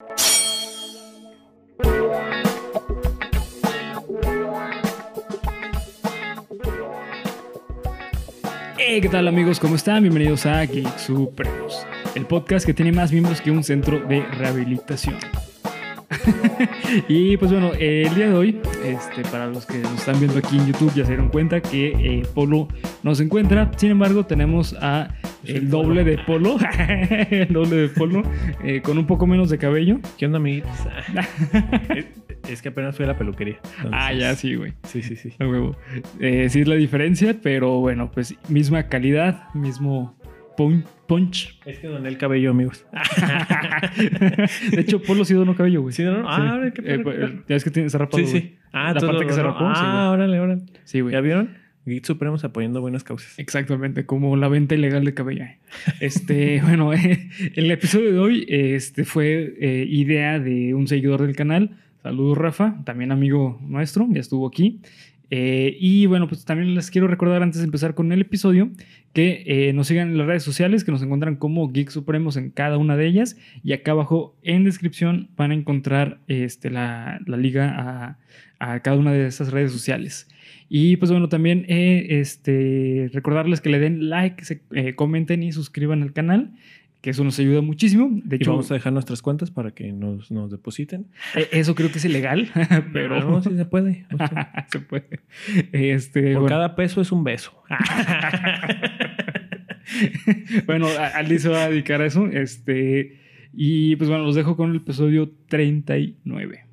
Hey, ¿qué tal amigos? ¿Cómo están? Bienvenidos a Geek Supremos, el podcast que tiene más miembros que un centro de rehabilitación. y pues bueno, el día de hoy, este, para los que nos están viendo aquí en YouTube ya se dieron cuenta que eh, Polo no se encuentra. Sin embargo, tenemos a el doble de Polo, el doble de Polo, eh, con un poco menos de cabello. ¿Qué onda, amiguitos? es que apenas fui a la peluquería. Ah, ya, sí, güey. Sí, sí, sí. Huevo. Eh, sí es la diferencia, pero bueno, pues misma calidad, mismo pun- punch. Es que doné el cabello, amigos. de hecho, Polo sí donó cabello, güey. ¿Sí donó? Ah, órale, qué Eh, pues. Ya es que tiene rapado, Sí, sí. Ah, La parte que se rapó, sí, Ah, órale, órale. Sí, güey. ¿Ya vieron? Geek Supremos apoyando buenas causas. Exactamente, como la venta ilegal de cabello. Este, bueno, eh, el episodio de hoy este, fue eh, idea de un seguidor del canal. Saludos, Rafa, también amigo nuestro, ya estuvo aquí. Eh, y bueno, pues también les quiero recordar antes de empezar con el episodio que eh, nos sigan en las redes sociales, que nos encuentran como Geek Supremos en cada una de ellas. Y acá abajo en descripción van a encontrar este, la, la liga a, a cada una de esas redes sociales. Y pues bueno, también eh, este, recordarles que le den like, se, eh, comenten y suscriban al canal, que eso nos ayuda muchísimo. De Y hecho, vamos a dejar nuestras cuentas para que nos, nos depositen. eh, eso creo que es ilegal, pero no, sí se puede. O sea, se puede. Este, por bueno, cada peso es un beso. bueno, a- Ali se va a dedicar a eso. Este, y pues bueno, los dejo con el episodio 39.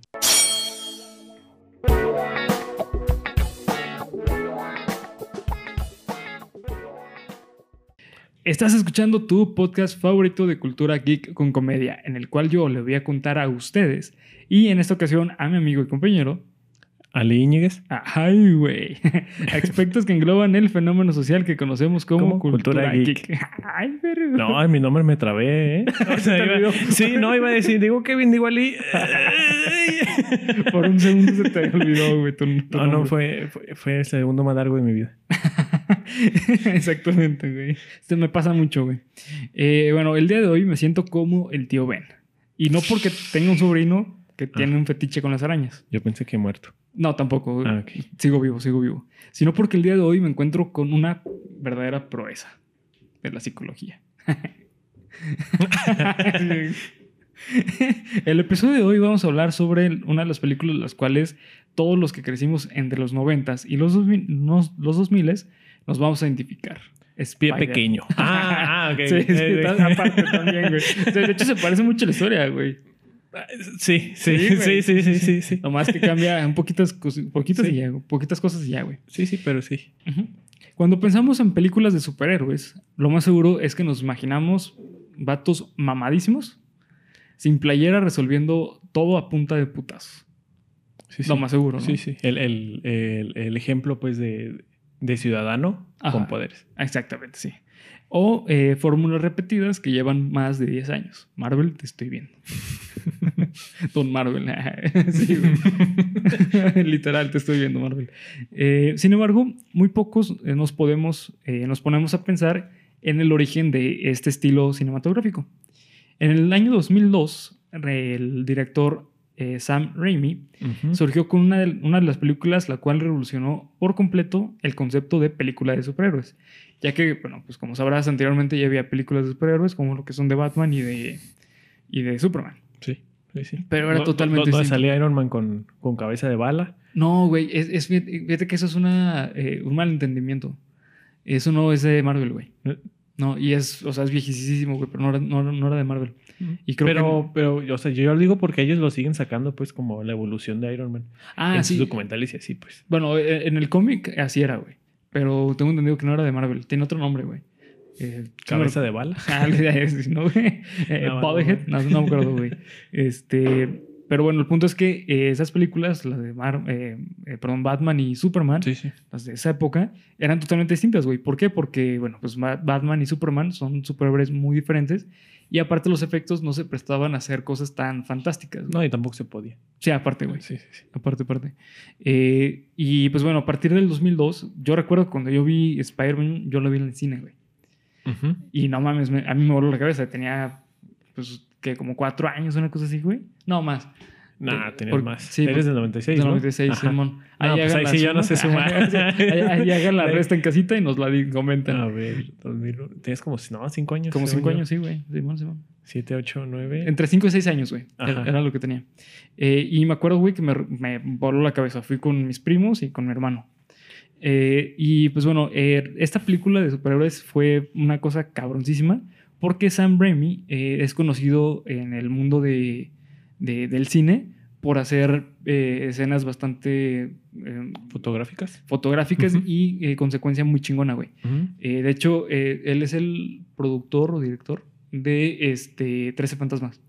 Estás escuchando tu podcast favorito de cultura geek con comedia, en el cual yo le voy a contar a ustedes y en esta ocasión a mi amigo y compañero Ali Íñiguez. Ay, güey. Aspectos que engloban el fenómeno social que conocemos como, cultura, cultura geek. geek. Ay, verga. No, en mi nombre me trabé, ¿eh? O sea, Te iba- olvidó. sí, no, iba a decir, digo Kevin, digo Ali. Por un segundo se te olvidó, güey. tu- tu No, no, fue, fue, fue el segundo más largo de mi vida. Exactamente, güey. Esto me pasa mucho, güey. Eh, bueno, el día de hoy me siento como el tío Ben. Y no porque tenga un sobrino que tiene un fetiche con las arañas. Yo pensé que muerto. No, tampoco. Ah, ok. Sigo vivo, sigo vivo. Sino porque el día de hoy me encuentro con una verdadera proeza de la psicología. el episodio de hoy vamos a hablar sobre una de las películas las cuales todos los que crecimos entre los 90 y los 2000, nos- los 2000 nos vamos a identificar. Es Pie pequeño. Ah, ah, ok. Sí, sí, Eh, aparte también, güey. O sea, de hecho, se parece mucho a la historia, güey. Sí, Sí, sí, güey. sí, sí, sí, sí. Nomás que cambia un poquitas, poquitas Sí. y ya, poquitas cosas y ya, güey. Sí, sí, pero sí. Ujú. Cuando pensamos en películas de superhéroes, lo más seguro es que nos imaginamos vatos mamadísimos, sin playera, resolviendo todo a punta de putazos. Sí, sí. Lo más seguro, ¿no? Sí, sí. El, el, el, el ejemplo, pues, de, de ciudadano Ajá. con poderes. Exactamente, sí. O eh, fórmulas repetidas que llevan más de 10 años. Marvel, te estoy viendo. Don Marvel. sí, güey. Literal, te estoy viendo, Marvel. Eh, sin embargo, muy pocos eh, nos podemos, eh, nos ponemos a pensar en el origen de este estilo cinematográfico. En el año 2002, el director eh, Sam Raimi surgió con una de, una de las películas la cual revolucionó por completo el concepto de película de superhéroes. Ya que, bueno, pues como sabrás, anteriormente ya había películas de superhéroes como lo que son de Batman y de, y de Superman. Sí, sí, sí. Pero era totalmente Donde distinto. salía Iron Man con, con cabeza de bala. No, güey, es, es- fíjate fíjate que eso es una, eh, un malentendimiento. Eso no es de Marvel, güey. Eh. No, y es, o sea, es viejísimo, güey, pero no era, no, no era de Marvel. Y creo pero, pero, o sea, yo lo digo porque ellos lo siguen sacando, pues, como la evolución de Iron Man. Ah, en sí. sus documentales y así, pues. Bueno, eh, en el cómic así era, güey. Pero tengo entendido que no era de Marvel. Tiene otro nombre, güey. Eh, Cabeza de bala. Ah, ¿no, güey? Eh, No, Bodyhead, no, no, no me acuerdo, güey. Este, pero bueno, el punto es que eh, esas películas, las de Mar- eh, eh, perdón, Batman y Superman, Sí, sí. las de esa época, eran totalmente distintas, güey. ¿Por qué? Porque, bueno, pues Ma- Batman y Superman son superhéroes muy diferentes y aparte los efectos no se prestaban a hacer cosas tan fantásticas. No, y tampoco se podía. Sí, aparte, güey. Sí, sí, sí. Aparte, aparte. Y pues bueno, a partir del 2002, yo recuerdo cuando yo vi Spider-Man, yo lo vi en el cine, güey. Ujú. Y no mames, me- a mí me voló la cabeza. Tenía, pues, que como cuatro años, una cosa así, güey. No, más. Nah, Eh, tenías por- más. sí, Eres del 96, Del ¿no? 96, Ajá. Simón. No, pues hagan ahí la sí ya no sé sumar. Ahí, ahí hagan la resta en casita y nos la comentan. A ver, 2000, tienes como, no, 5 años. como cinco yo. años, sí, güey. Simón, Simón. 7, 8, 9. Entre 5 y 6 años, güey. Era, lo que tenía. Eh, y me acuerdo, güey, que me, me voló la cabeza. Fui con mis primos y con mi hermano. Eh, y pues bueno, eh, esta película de superhéroes fue una cosa cabroncísima porque Sam Raimi eh, es conocido en el mundo de, de- del cine por hacer eh, escenas bastante eh, ¿Fotográficas? fotográficas y eh, consecuencia muy chingona, güey. De hecho, él es el productor o director de este 13 Fantasmas,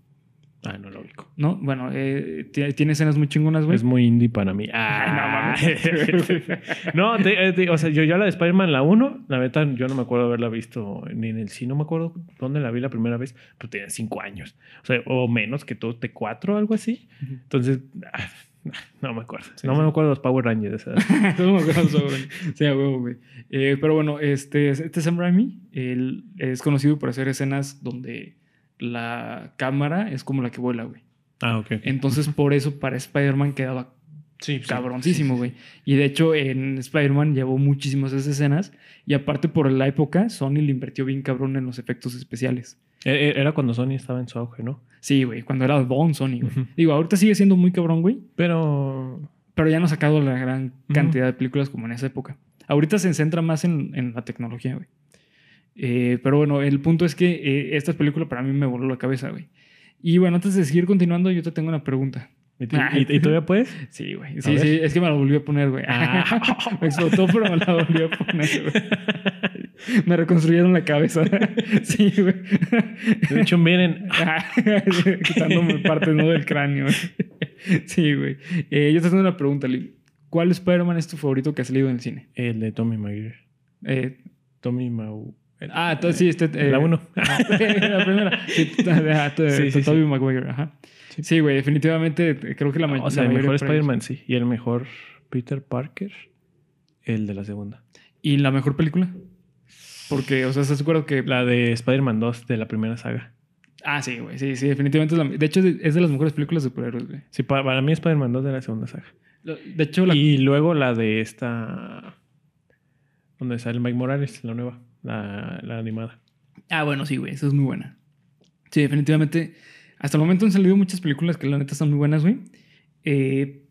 Ah, no lo ubico. ¿no? Bueno, eh, ti- tiene escenas muy chingonas, güey. Es muy indie para mí. Ah, no, te- eh, te- o sea, yo ya la de Spider-Man, la 1, la neta, yo no me acuerdo haberla visto ni en el cine, no me acuerdo dónde la vi la primera vez, pero tenía 5 años. O sea, o menos que tú, de 4 o algo así. Entonces, ah, no me acuerdo. Sí, no sí. me acuerdo de los Power Rangers. de esa edad. No me acuerdo sobre- Sí, a huevo, güey. Eh, pero bueno, este, este Sam Raimi, él es conocido por hacer escenas donde la cámara es como la que vuela, güey. ah, ok. Entonces, por eso para Spider-Man quedaba Sí, cabroncísimo, güey. Y de hecho, en Spider-Man llevó muchísimas esas escenas. Y aparte, por la época, Sony le invirtió bien cabrón en los efectos especiales. E- e- Era cuando Sony estaba en su auge, ¿no? Sí, güey, cuando era Don Sony, güey. Digo, ahorita sigue siendo muy cabrón, güey. Pero Pero ya no ha sacado la gran cantidad de películas como en esa época. Ahorita se centra más en, en la tecnología, güey. Eh, pero bueno, el punto es que eh, esta película para mí me voló la cabeza, güey. Y bueno, antes de seguir continuando, yo te tengo una pregunta. ¿Y, tú- y- y todavía puedes? Sí, güey. Sí, sí, es que me la volví a poner, güey. Ah. me explotó, pero me la volví a poner, güey. Me reconstruyeron la cabeza. sí, güey. De hecho, miren, Quitándome partes, ¿no? Del cráneo. güey. sí, güey. Eh, yo te tengo una pregunta, Lee. ¿Cuál Spider-Man es tu favorito que ha salido en el cine? el de Tommy Maguire. Eh, Tommy Mau. Ah, entonces sí, este... eh, La 1. la primera. Sí, Sí, sí, Tobey sí. Maguire, ajá. Sí. Güey, definitivamente eh, creo que la, ma- o sea, el mayoría mejor. Spider-Man, sí. Y el mejor Peter Parker, el de la segunda. ¿Y la mejor película? Porque, o sea, ¿estás acuerdo que La de Spider-Man 2 de la primera saga. Ah, sí, güey. Sí, sí, definitivamente es la... De hecho, es de las mejores películas de superhéroes, güey. Sí, pa- para, mí Spider-Man 2 de la segunda saga. De hecho, la... Y luego la de esta... Donde sale Mike Morales, la nueva. La, la animada. Ah, bueno, sí, güey. Esa es muy buena. Sí, definitivamente. Hasta el momento han salido muchas películas que la neta están muy buenas, güey. Eh,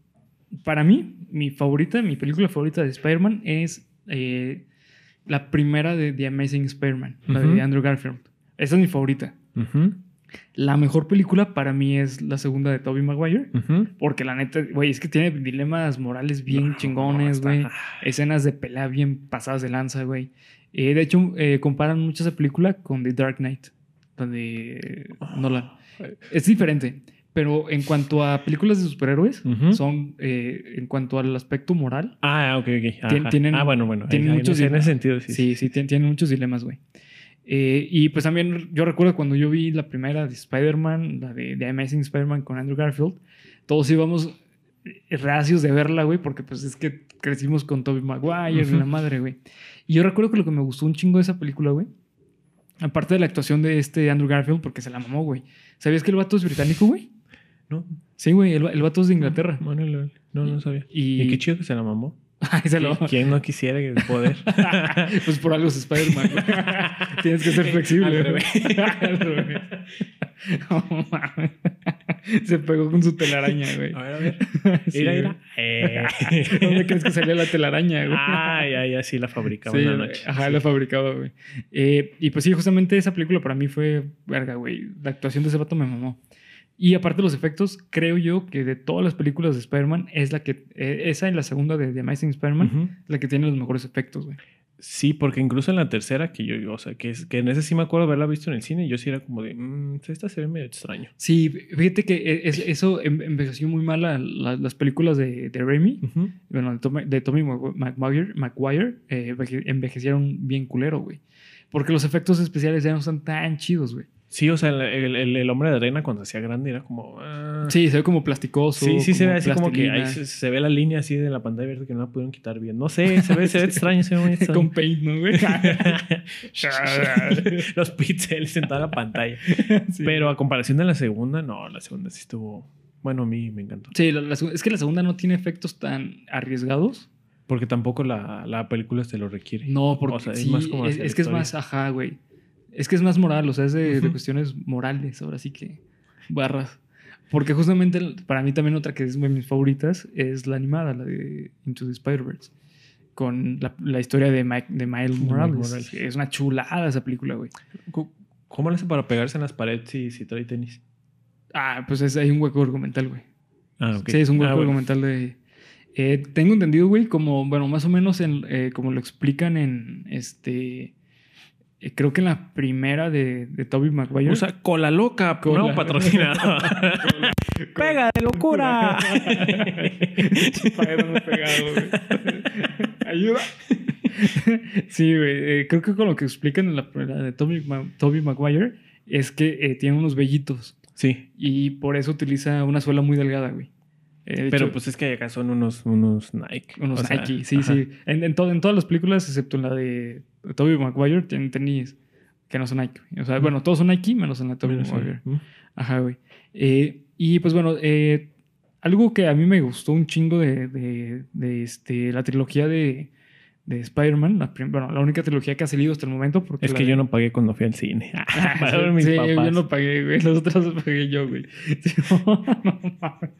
para mí, mi favorita, mi película favorita de Spider-Man es eh, la primera de The Amazing Spider-Man, la de Andrew Garfield. Esa es mi favorita. La mejor película para mí es la segunda de Tobey Maguire. Porque la neta, güey, es que tiene dilemas morales bien No, chingones, güey. Escenas de pelea bien pasadas de lanza, güey. Eh, de hecho, eh, comparan mucho esa película con The Dark Knight, donde Nolan. Es diferente, pero en cuanto a películas de superhéroes, son, eh, en cuanto al aspecto moral, Ah, ok, ok. Tien- tienen- ah, bueno, bueno. tienen Ahí- ahí muchos ese- en ese sentido, sí. sí, sí, tien- tienen muchos dilemas, güey. Eh, y pues también yo recuerdo cuando yo vi la primera de Spider-Man, la de, de Amazing Spider-Man con Andrew Garfield, todos íbamos reacios de verla, güey, porque pues es que crecimos con Tobey Maguire Ujú. la madre, güey. Y yo recuerdo que lo que me gustó un chingo de esa película, güey, aparte de la actuación de este Andrew Garfield, porque se la mamó, güey. ¿Sabías que el vato es británico, güey? No, Sí, güey, el, el vato es de Inglaterra. No, no, no sabía. Y, Y qué chido que se la mamó. Ay, se lo- ¿Qui- ¿Quién no quisiera el poder? pues por algo es Spider-Man. Tienes que ser flexible. Al güey. revés. Al. Se pegó con su telaraña, güey. A ver, a ver. Mira. Eh. ¿Dónde crees que salía la telaraña, güey? Ah, ya, ya, sí la fabricaba Sí, una noche. Ajá, Sí. la fabricaba, güey. Eh, y pues sí, justamente esa película para mí fue verga, güey. La actuación de ese vato me mamó. Y aparte de los efectos, creo yo que de todas las películas de Spider-Man, es la que. eh, esa y la segunda de The Amazing Spider-Man, Ujú. la que tiene los mejores efectos, güey. Sí, porque incluso en la tercera, que yo, o sea, que, es, que en ese sí me acuerdo haberla visto en el cine, yo sí era como de, mmm, esta se ve medio extraño. Sí, fíjate que e- es- eso em- envejeció muy mal la- las películas de, de Raimi. Bueno, de Tommy, de Tommy Maguire, Maguire eh, enveje- envejecieron bien culero, güey. Porque los efectos especiales ya no están tan chidos, güey. Sí, o sea, el, el- el hombre de arena cuando se hacía grande era como. ah. Sí, se ve como plasticoso. Sí, sí, se ve así como que ahí se, se ve la línea así de la pantalla verde que no la pudieron quitar bien. No sé, se ve, se ve extraño, se ve muy extraño. Con paint, ¿no, güey? Los píxeles en toda la pantalla. Sí. Pero a comparación de la segunda, no, la segunda sí estuvo. Bueno, a mí me encantó. Sí, la- la seg- es que la segunda no tiene efectos tan arriesgados. Porque tampoco la, la película te lo requiere. No, porque O sea, es más como es, es que es más, ajá, güey. Es que es más moral, o sea, es de, cuestiones morales, ahora sí que barras. Porque justamente para mí también otra que es de mis favoritas es la animada, la de Into the Spider-Verse. Con la, la historia de, Mike- de Miles Morales. Morales. Es una chulada esa película, güey. ¿Cómo- ¿Cómo le hace para pegarse en las paredes si, si trae tenis? Ah, pues es, hay un hueco argumental, güey. Ah, ok. Sí, es un hueco Ah, bueno. argumental de... eh, tengo entendido, güey, como, bueno, más o menos en, eh, como lo explican en, este... eh, creo que en la primera de, de Tobey Maguire. Usa cola loca, Cola. no patrocinado. ¡Pega de locura! Ayuda. sí, güey. eh, creo que con lo que explican en la, la de Tobey, Ma- Maguire es que eh, tiene unos vellitos sí, y por eso utiliza una suela muy delgada, güey. Eh, pero hecho, pues es que acá son unos, unos Nike. unos O sea, Nike, sí, ajá. sí. En, en, to- en todas las películas, excepto en la de Tobey Maguire, tienen tenis que no son Nike. O sea, bueno, todos son Nike, menos en la de Menos, Maguire. ¿no? Ajá, güey. Eh, y pues bueno, eh, algo que a mí me gustó un chingo de, de- de, este, la trilogía de, de Spider-Man, la, bueno, la única trilogía que ha salido hasta el momento. Porque Es que de- yo no pagué cuando fui al cine. Ver sí, mis sí, papás. yo no pagué, güey. Los otros los pagué yo, güey. Sí, no, no mames.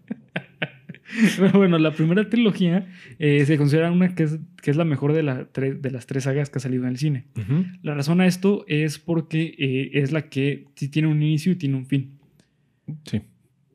Pero bueno, la primera trilogía eh, se considera una que es, que es la mejor de, la de las tres sagas que ha salido en el cine. Ujú. La razón a esto es porque eh, es la que sí tiene un inicio y tiene un fin. Sí.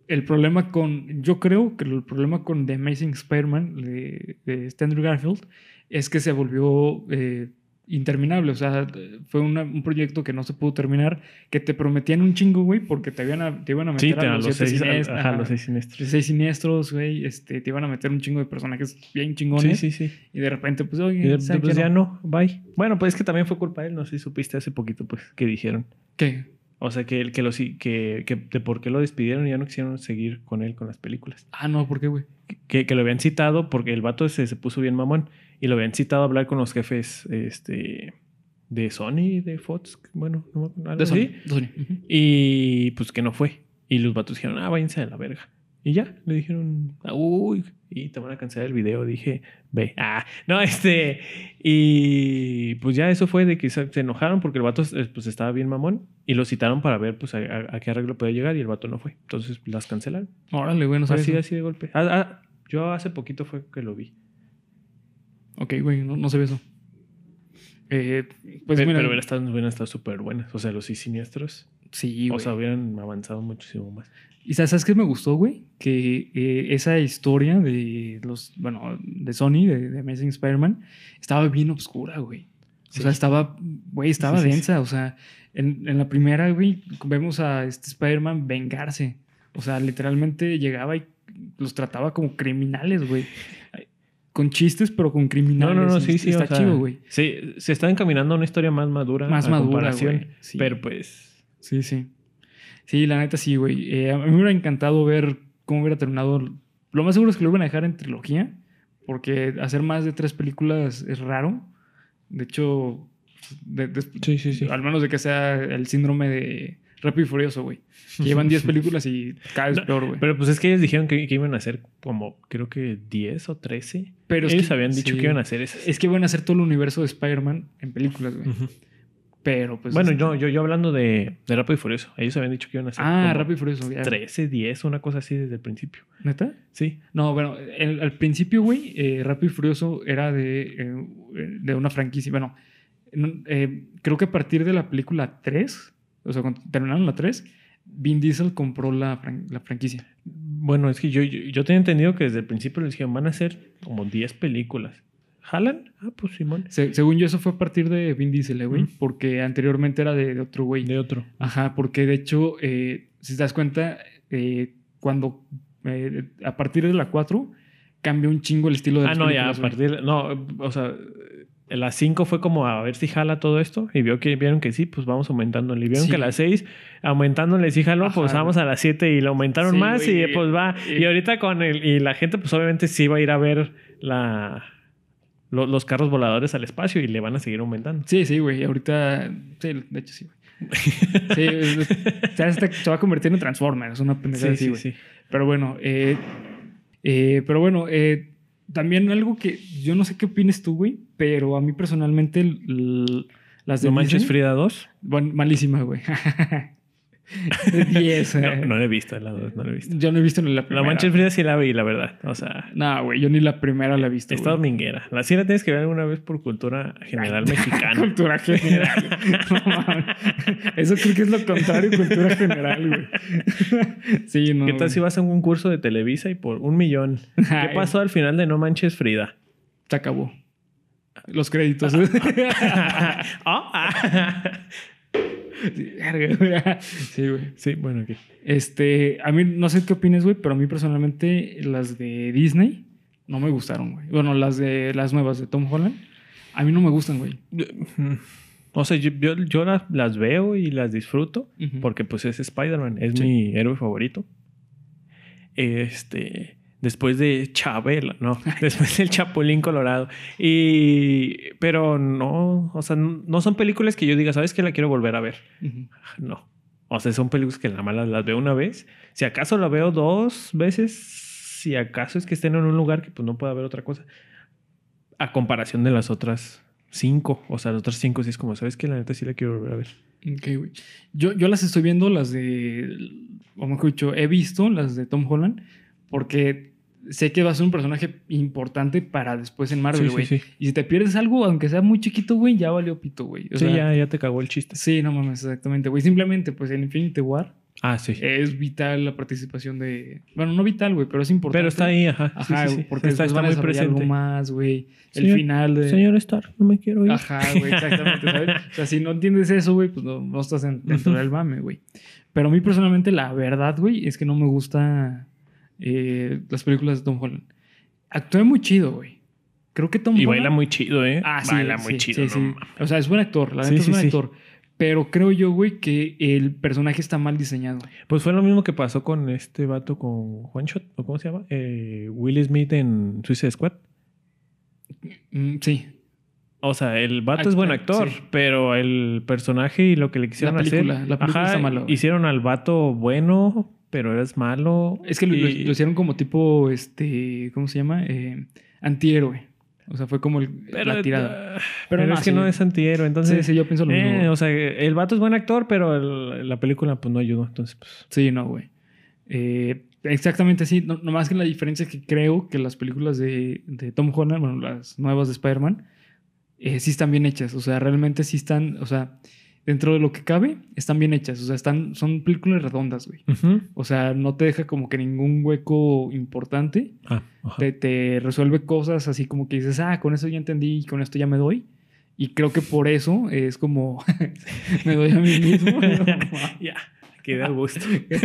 El problema con, yo creo que el problema con The Amazing Spider-Man de, de Andrew Garfield es que se volvió eh, interminable. O sea, fue una- un proyecto que no se pudo terminar, que te prometían un chingo, güey, porque te, iban a, te iban a meter Sí, a los, los siete seis, siniestros, ajá, los seis siniestros. seis siniestros, güey, este, te iban a meter un chingo de personajes bien Sí, chingones. sí, sí. Y de repente, pues, Y oye, de- ¿saben pues ya no? no, bye. Bueno, pues es que también fue culpa de él, no sé si supiste hace poquito, pues, que dijeron. ¿Qué? O sea, que, el- que, los, que, que de por qué lo despidieron y ya no quisieron seguir con él con las películas. Ah, no, ¿por qué, güey? Que, que lo habían citado porque el vato se, se puso bien mamón y lo habían citado a hablar con los jefes este, de Sony, de Fox, bueno, no algo De Sony. así. Sony. Y pues que no fue. Y los vatos dijeron, ah, váyanse a la verga. Y ya, le dijeron, "Ah, uy, y te van a cancelar el video. Dije, ve, ah, no, este. Y pues ya eso fue de que se enojaron porque el vato eh, pues estaba bien mamón y lo citaron para ver pues a, a- a qué arreglo podía llegar y el vato no fue. Entonces las cancelaron. Órale, güey, no sabía así, eso. así de golpe. Ah, ah, yo hace poquito fue que lo vi. Ok, güey, no, no sabía eso. Eh, pues pero mira, pero hubieran estado, hubieran estado súper buenas. O sea, los sí siniestros. sí, o güey. sea, hubieran avanzado muchísimo más. Y sabes, ¿sabes qué me gustó, güey? Que eh, esa historia de los, bueno, de Sony, de, de Amazing Spider-Man, estaba bien oscura, güey. O Sí. sea, estaba, güey, estaba Sí, sí, sí. densa. O sea, en, en la primera, güey, vemos a este Spider-Man vengarse. O sea, literalmente llegaba y los trataba como criminales, güey. Con chistes, pero con No, criminales. no, no, sí, sí. Está o sea, chido, güey. Sí, se está encaminando a una historia más madura. Más a madura, comparación, güey. Sí. Pero pues. Sí, sí. Sí, la neta sí, güey. Eh, a mí me hubiera encantado ver cómo hubiera terminado. Lo más seguro es que lo iban a dejar en trilogía, porque hacer más de tres películas es raro. De hecho, de- de- Sí, sí, sí. al menos de que sea el síndrome de Rápido y Furioso, güey. Que llevan 10 películas y cada vez No, peor, güey. Pero pues es que ellos dijeron que, que iban a hacer como, creo que 10 o 13. Pero es ellos que- habían dicho sí. que iban a hacer esas. Es que van a hacer todo el universo de Spider-Man en películas, güey. Pero pues. bueno, este- yo, yo, yo hablando de, de Rápido y Furioso. Ellos habían dicho que iban a hacer Ah, Rápido y Furioso, ya. 13, 10, una cosa así desde el principio. ¿Neta? Sí. No, bueno, el- al principio, güey, eh, Rápido y Furioso era de, eh, de una franquicia. Bueno, en- eh, creo que a partir de la película 3, o sea, cuando terminaron la 3, Vin Diesel compró la, fran- la franquicia. Bueno, es que yo, yo, yo tenía entendido que desde el principio les dijeron van a hacer como 10 películas. ¿Jalan? Ah, pues Simón. Se- según yo, eso fue a partir de Vin Diesel, eh, güey, porque anteriormente era de, de otro güey. De otro. Ajá, porque de hecho, eh, si te das cuenta, eh, cuando eh, a partir de la 4 cambió un chingo el estilo de Ah, no, ya, a películas, güey. partir. No, o sea, las 5 fue como a ver si jala todo esto y vio que vieron que sí, pues vamos aumentándole. Y vieron Sí. que a las 6 aumentándole sí jaló, Ajá, pues vamos a las 7 y lo aumentaron Sí, más y pues va. y- Y ahorita con el y la gente pues obviamente sí va a ir a ver la lo- los carros voladores al espacio y le van a seguir aumentando. Sí, sí, güey. Ahorita. Sí, de hecho sí, güey. Sí, es- es- ya se, está- se va a convertir en Transformers, una pendejada así, güey. Pero bueno, eh, eh, pero bueno, eh, también algo que yo no sé qué opines tú, güey, pero a mí personalmente las de ¿No manches Disney- Frida 2? Bueno, malísima, güey. De 10. No, eh. no la he visto, la 2 no la he visto. Yo no he visto ni la La primera. manches Frida sí la vi, la verdad. O sea, No, güey, yo ni la primera la he visto. está dominguera. La sí la tienes que ver alguna vez por cultura general mexicana. Cultura general. No. Eso creo que es lo contrario, cultura general, güey. Sí, no. ¿Qué tal si vas a un curso de Televisa y por un millón? ¿Qué pasó al final de No Manches Frida? Se acabó. Los créditos. Ah, güey. Sí, güey. sí, bueno, aquí. Este, a mí no sé qué opinas, güey, pero a mí personalmente las de Disney no me gustaron, güey. Bueno, las de las nuevas de Tom Holland, a mí no me gustan, güey. O sea, yo, yo, yo las, las veo y las disfruto porque pues es Spider-Man, es Sí. mi héroe favorito. Este, después de Chabela, no, después del Chapulín Colorado. Y, pero no, o sea, no son películas que yo diga, ¿sabes que la quiero volver a ver? Ujú. No. O sea, son películas que nada más las, veo una vez. Si acaso la veo dos veces, si acaso es que estén en un lugar que pues no pueda ver otra cosa. A comparación de las otras cinco. O sea, las otras cinco sí es como, ¿sabes que La neta sí la quiero volver a ver. Ok, güey. Yo, yo las estoy viendo, las de. O mejor dicho, he visto las de Tom Holland, porque sé que va a ser un personaje importante para después en Marvel, güey. sí, sí. Y si te pierdes algo, aunque sea muy chiquito, güey, ya valió pito, güey. Sí, sea, ya, ya te cagó el chiste. Sí, no mames, exactamente, güey. Simplemente, pues en Infinity War Ah, sí. es vital la participación de. Bueno, no vital, güey, pero es importante. Pero está ahí, ajá. Ajá, porque está, está van a muy desarrollar algo más, güey. El Señor- final de. Señor Stark, no me quiero ir. Ajá, güey, exactamente, ¿sabes? O sea, si no entiendes eso, güey, pues no, no estás en- dentro del mame, güey. Pero a mí personalmente, la verdad, güey, es que no me gusta eh, las películas de Tom Holland. Actúa muy chido, güey. Creo que Tom Y Holland... baila muy chido, ¿eh? Ah, sí, baila sí, muy chido, sí, no. O sea, es buen actor, la neta es buen actor. Pero creo yo, güey, que el personaje está mal diseñado. Pues fue lo mismo que pasó con este vato con One Shot, ¿o cómo se llama? Eh, Will Smith en Suicide Squad. Mm, sí. O sea, el vato Act- es buen actor, sí. pero el personaje y lo que le quisieron película, hacer. la película ajá, está malo, hicieron al vato bueno, pero eres malo. Es que lo, lo- y- lo hicieron como tipo, este, ¿cómo se llama? Eh, antihéroe. O sea, fue como el- pero, la tirada. ah, Pero pero no, es que sí. no es antihéroe, entonces. sí, sí, yo pienso lo mismo. eh, güey. o sea, el vato es buen actor, pero el- la película pues no ayudó. Entonces, pues. Sí, no, güey. Eh, exactamente así. No, nomás que la diferencia es que creo que las películas de, de Tom Holland, bueno, las nuevas de Spider-Man, eh, sí están bien hechas. O sea, realmente sí están, o sea, dentro de lo que cabe, están bien hechas. O sea, están, son películas redondas, güey. O sea, no te deja como que ningún hueco importante. Ah. Te, te resuelve cosas así como que dices, ah, con eso ya entendí y con esto ya me doy. Y creo que por eso es como me doy a mí mismo. ya, queda a gusto.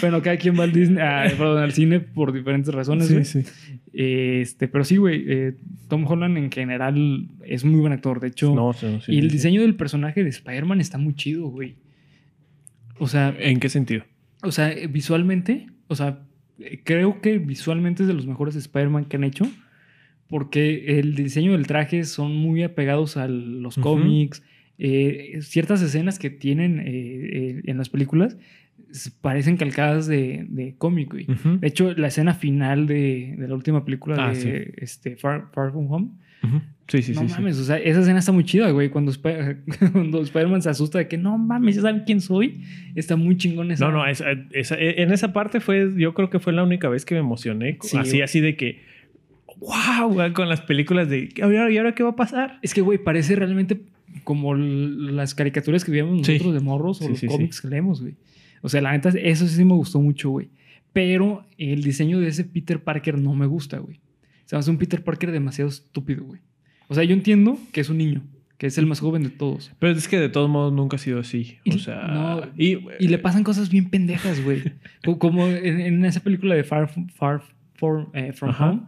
bueno, cada quien va al, Disney, ah, perdón, al cine por diferentes razones. sí, sí. Este, pero sí, güey. eh, Tom Holland en general es muy buen actor. De hecho, No, sí, sí, y el sí. diseño del personaje de Spider-Man está muy chido, güey. O sea, ¿En qué sentido? o sea, visualmente, o sea, creo que visualmente es de los mejores Spider-Man que han hecho. Porque el diseño del traje son muy apegados a los cómics. Eh, ciertas escenas que tienen eh, eh, en las películas parecen calcadas de, de cómic, güey. Ujú. De hecho, la escena final de, de la última película Ah, de sí. este, Far, Far From Home. Ujú. Sí, sí, no sí. sí. mames, o sea, esa escena está muy chida, güey. Cuando, Sp- cuando Spider-Man se asusta de que no mames, ¿ya saben quién soy? Está muy chingón esa. No, no, esa- esa- en esa parte fue, yo creo que fue la única vez que me emocioné. Sí, así, güey. así de que, wow, con las películas de, ¿y ahora, ¿y ahora qué va a pasar? Es que, güey, parece realmente como las caricaturas que Sí. nosotros de morros o Sí, los sí, sí. cómics que leemos, güey. O sea, la neta, eso sí me gustó mucho, güey. Pero el diseño de ese Peter Parker no me gusta, güey. Se me hace un Peter Parker demasiado estúpido, güey. O sea, yo entiendo que es un niño, que es el más joven de todos. Pero es que de todos modos nunca ha sido así. Y- O sea, no, y, Y le pasan cosas bien pendejas, güey. Co- Como en, en esa película de Far, Far eh, From. Home,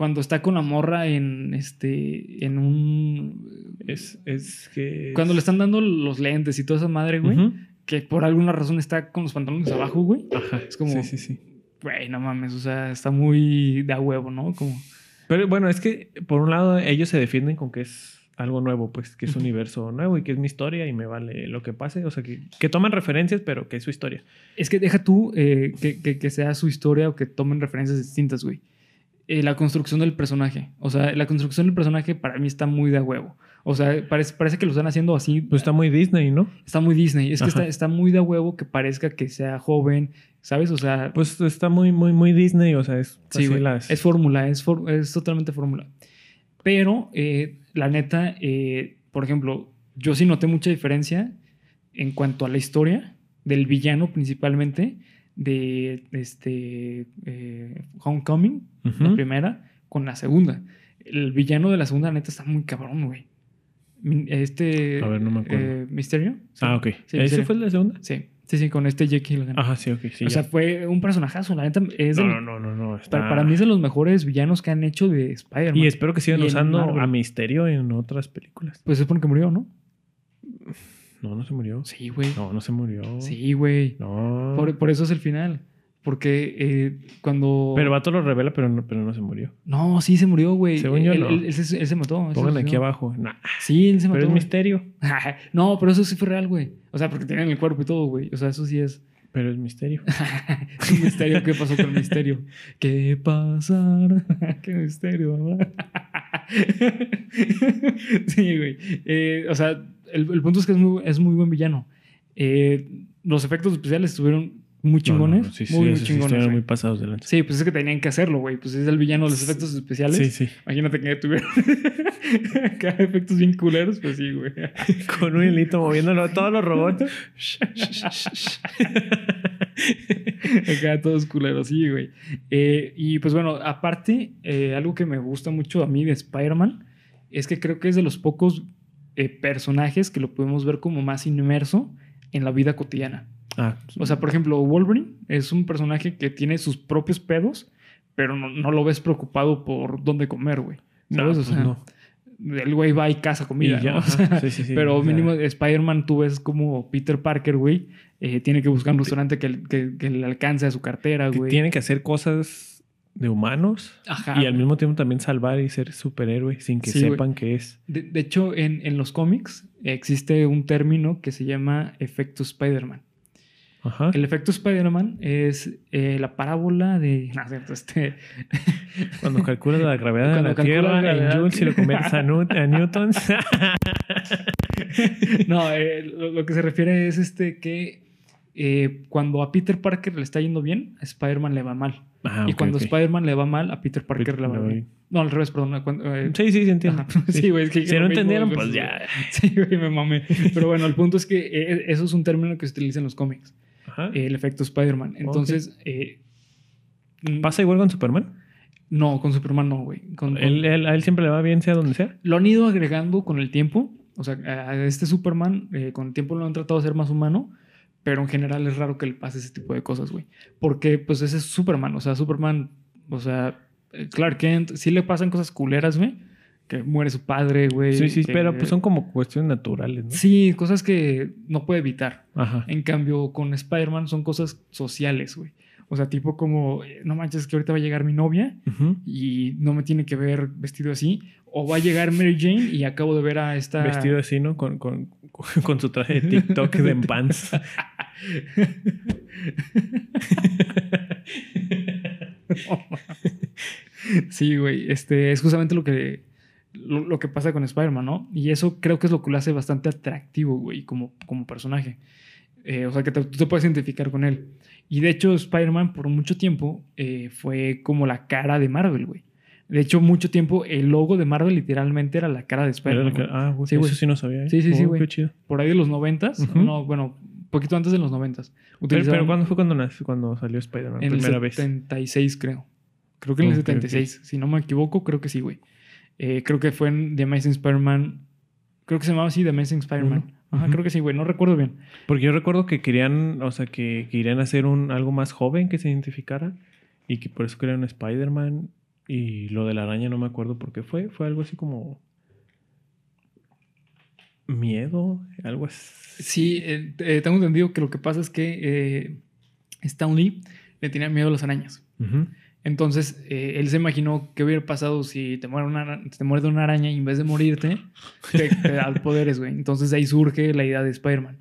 cuando está con la morra en este. en un. Es, es que. Cuando le están dando los lentes y toda esa madre, güey. Que por alguna razón está con los pantalones abajo, güey. Ajá. Es como- Sí, sí, sí. Güey, no mames, o sea, está muy de a huevo, ¿no? Como. Pero bueno, es que por un lado ellos se defienden con que es algo nuevo, pues que es Ujú. universo nuevo y que es mi historia y me vale lo que pase. O sea, que, que toman referencias, pero que es su historia. Es que deja tú eh, que, que- que sea su historia o que tomen referencias distintas, güey. Eh, la construcción del personaje. O sea, la construcción del personaje para mí está muy de huevo. O sea, parece, parece que lo están haciendo así. Pues está muy Disney, ¿no? Está muy Disney. Es que Ajá. está, está muy de a huevo que parezca que sea joven, ¿sabes? O sea, Pues está muy, muy, muy Disney. O sea, es sí, así las- Es fórmula, es, for- es totalmente fórmula. Pero, eh, la neta, eh, por ejemplo, yo sí noté mucha diferencia en cuanto a la historia del villano principalmente de este eh, Homecoming, la primera, con la segunda. El villano de la segunda, neta, está muy cabrón, güey. Este. A ver, no me acuerdo. eh, ¿Misterio? Sí. Ah, ok. Sí, ¿Ese Misterio. fue el de segunda? Sí, sí, sí, con este Jake Gyllenhaal. Ajá, sí, ok. Sí, o sea, fue un personajazo. La neta es no, los- no, no, no, está- para, para mí es de los mejores villanos que han hecho de Spider-Man. Y espero que sigan Y usando a Misterio en otras películas. Pues es porque murió, ¿no? No, no se murió. Sí, güey. No, no se murió. Sí, güey. No. Por, por eso es el final. Porque eh, cuando. Pero Vato lo revela, pero no, pero no se murió. No, sí se murió, güey. Según yo, él, no. él- él se, él se mató. Pongan aquí abajo. Nah, Sí, él se pero mató. es güey. misterio. no, pero eso sí fue real, güey. O sea, porque tienen el cuerpo y todo, güey. O sea, eso sí es. Pero es misterio. es un misterio. ¿Qué pasó con el misterio? ¿Qué pasará? ¿Qué misterio? ¿verdad? sí, güey. Eh, o sea, el, el punto es que es muy, es muy buen villano. Eh, los efectos especiales estuvieron muy chingones. No, no, no, sí, sí, muy, muy sí chingones. estuvieron güey. muy pasados de lanza. Sí, pues es que tenían que hacerlo, güey. Pues es el villano de los efectos especiales. Sí, sí. Imagínate que tuvieron cada efectos bien culeros, pues sí, güey. Con un hilito moviéndolo a todos los robots. Acá todos culeros, sí, güey. Eh, y pues bueno, aparte, eh, algo que me gusta mucho a mí de Spider-Man es que creo que es de los pocos eh, personajes que lo podemos ver como más inmerso en la vida cotidiana. Ah, O sea, por ejemplo, Wolverine es un personaje que tiene sus propios pedos, pero no, no lo ves preocupado por dónde comer, güey. no, ¿Sabes? pues o sea, no. el güey va y caza comida, Y ya, ¿no? O ajá. sea, Sí, sí, sí. pero mínimo Spider-Man tú ves como Peter Parker, güey, eh, tiene que buscar un restaurante que, que- que le alcance a su cartera, güey. Tiene que hacer cosas de humanos Ajá. y al mismo tiempo también salvar y ser superhéroe sin que Sí, sepan que es. De, de hecho, en, en los cómics existe un término que se llama efecto Spider-Man. Ajá. El efecto Spider-Man es eh, la parábola de... No, cierto, este... Cuando calculas la gravedad de la Tierra la en joules y lo conviertes a, a newtons. no, eh, lo, lo que se refiere es este que eh, cuando a Peter Parker le está yendo bien, a Spider-Man le va mal. Ah, y cuando ok. Spider-Man le va mal, a Peter Parker Peter le va va bien. No, al revés, perdón. cuando, eh, Sí, sí, sí, entiendo. ajá. Sí, güey, es que Si no entendieron, pues ya. Sí, güey, me mamé. Pero bueno, el punto es que eh, eso es un término que se utiliza en los cómics, Ajá. eh, el efecto Spider-Man. Entonces, eh, mm, ¿Pasa igual con Superman? no, con Superman no, güey. Con- él- a él siempre le va bien, sea donde sea. Lo han ido agregando con el tiempo. O sea, a este Superman, eh, con el tiempo lo han tratado de hacer más humano, pero en general es raro que le pase ese tipo de cosas, güey. Porque, pues, ese es Superman. O sea, Superman, o sea, eh, Clark Kent, sí le pasan cosas culeras, güey. Que muere su padre, güey. Sí, sí, que- pero pues son como cuestiones naturales, ¿no? Sí, cosas que no puede evitar. Ajá. En cambio, con Spider-Man son cosas sociales, güey. O sea, tipo como, eh, no manches, que ahorita va a llegar mi novia y no me tiene que ver vestido así. O va a llegar Mary Jane y acabo de ver a esta... Vestido así, ¿no? Con, con, con su traje de TikTok de en pants. sí, güey. Este es justamente lo que, lo, lo que pasa con Spider-Man, ¿no? Y eso creo que es lo que lo hace bastante atractivo, güey, como, como personaje. Eh, o sea, que te- tú te puedes identificar con él. Y de hecho, Spider-Man por mucho tiempo eh, fue como la cara de Marvel, güey. De hecho, mucho tiempo el logo de Marvel literalmente era la cara de Spider-Man. ah, güey, Sí, eso sí no sabía. ¿eh? Sí, sí, sí, Oh, güey. Por ahí de los noventas, Ujú. no, bueno, poquito antes de los noventas. Pero, pero ¿cuándo fue cuando, cuando salió Spider-Man? en el Primera vez. 76, creo. Creo que en el Ok, ok. 76. Si no me equivoco, creo que sí, güey. Eh, creo que fue en The Amazing Spider-Man. Creo que se llamaba así, The Amazing Spider-Man. Ajá, creo que sí, güey. No recuerdo bien. Porque yo recuerdo que querían, o sea, que querían hacer un algo más joven que se identificara y que por eso querían un Spider-Man. Y lo de la araña no me acuerdo por qué fue. Fue algo así como. Miedo, algo así. Sí, eh, eh, tengo entendido que lo que pasa es que eh, Stan Lee le tenía miedo a las arañas. Ujú. Entonces, eh, él se imaginó qué hubiera pasado si te muerde una, ara- te muerde una araña y en vez de morirte, te, te da poderes, güey. Entonces, de ahí surge la idea de Spider-Man.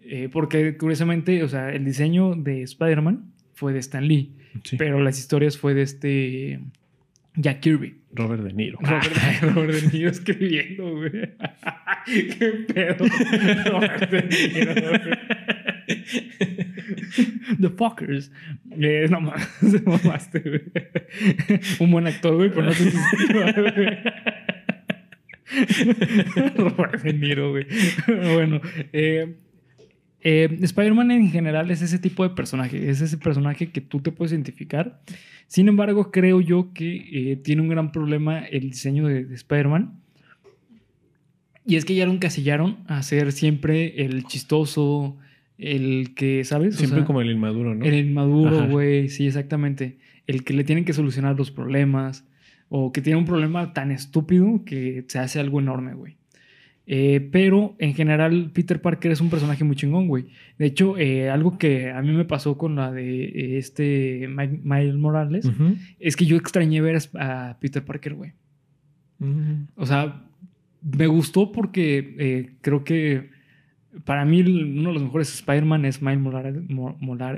Eh, porque, curiosamente, o sea, el diseño de Spider-Man fue de Stan Lee, Sí. pero las historias fue de este Jack Kirby. Robert De Niro. Robert, Robert De Niro escribiendo, güey. ¿Qué pedo? Robert De Niro, güey. The Fuckers. Eh, no mames, se mamaste, güey. Un buen actor, güey, pero no escriba, güey. Niro, güey. Bueno, eh, eh, Spider-Man en general es ese tipo de personaje, es ese personaje que tú te puedes identificar. Sin embargo, creo yo que eh, tiene un gran problema el diseño de, de Spider-Man. Y es que ya lo encasillaron a ser siempre el chistoso, el que, ¿sabes? O Siempre sea, como el inmaduro, ¿no? el inmaduro, güey, sí, exactamente. El que le tienen que solucionar los problemas o que tiene un problema tan estúpido que se hace algo enorme, güey. Eh, pero en general, Peter Parker es un personaje muy chingón, güey. De hecho, eh, algo que a mí me pasó con la de eh, este Mi- Miles Morales es que yo extrañé ver a Peter Parker, güey. O sea, me gustó porque eh, creo que para mí uno de los mejores Spider-Man es Miles Morales,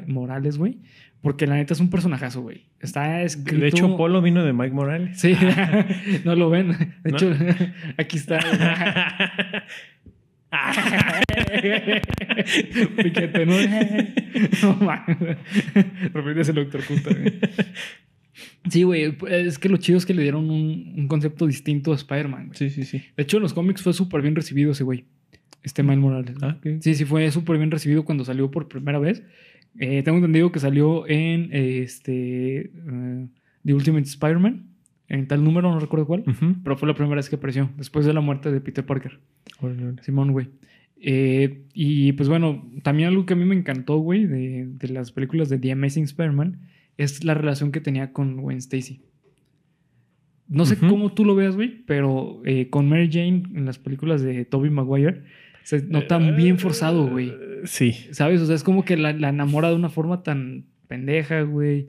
Morales, güey. Porque la neta es un personajazo, güey. Está escrito... De hecho, Polo vino de Mike Morales. Sí, no lo ven. De ¿No? hecho, aquí está. Piquete, ¿no? No mames. De repente se lo electrocuta, güey. Sí, güey. Es que lo chido es que le dieron un, un concepto distinto a Spider-Man, güey. sí, sí, sí. De hecho, en los cómics fue súper bien recibido ese güey. Este Miles Morales. Ah. Sí, sí, fue súper bien recibido cuando salió por primera vez. Eh, tengo entendido que salió en eh, este eh, The Ultimate Spider-Man, en tal número, no recuerdo cuál, pero fue la primera vez que apareció, después de la muerte de Peter Parker. Simón, güey. Eh, y pues bueno, también algo que a mí me encantó, güey, de, de las películas de The Amazing Spider-Man, es la relación que tenía con Gwen Stacy. No sé cómo tú lo veas, güey, pero eh, con Mary Jane en las películas de Tobey Maguire se nota bien forzado, güey. Eh, Sí. ¿Sabes? O sea, es como que la, la enamora de una forma tan pendeja, güey.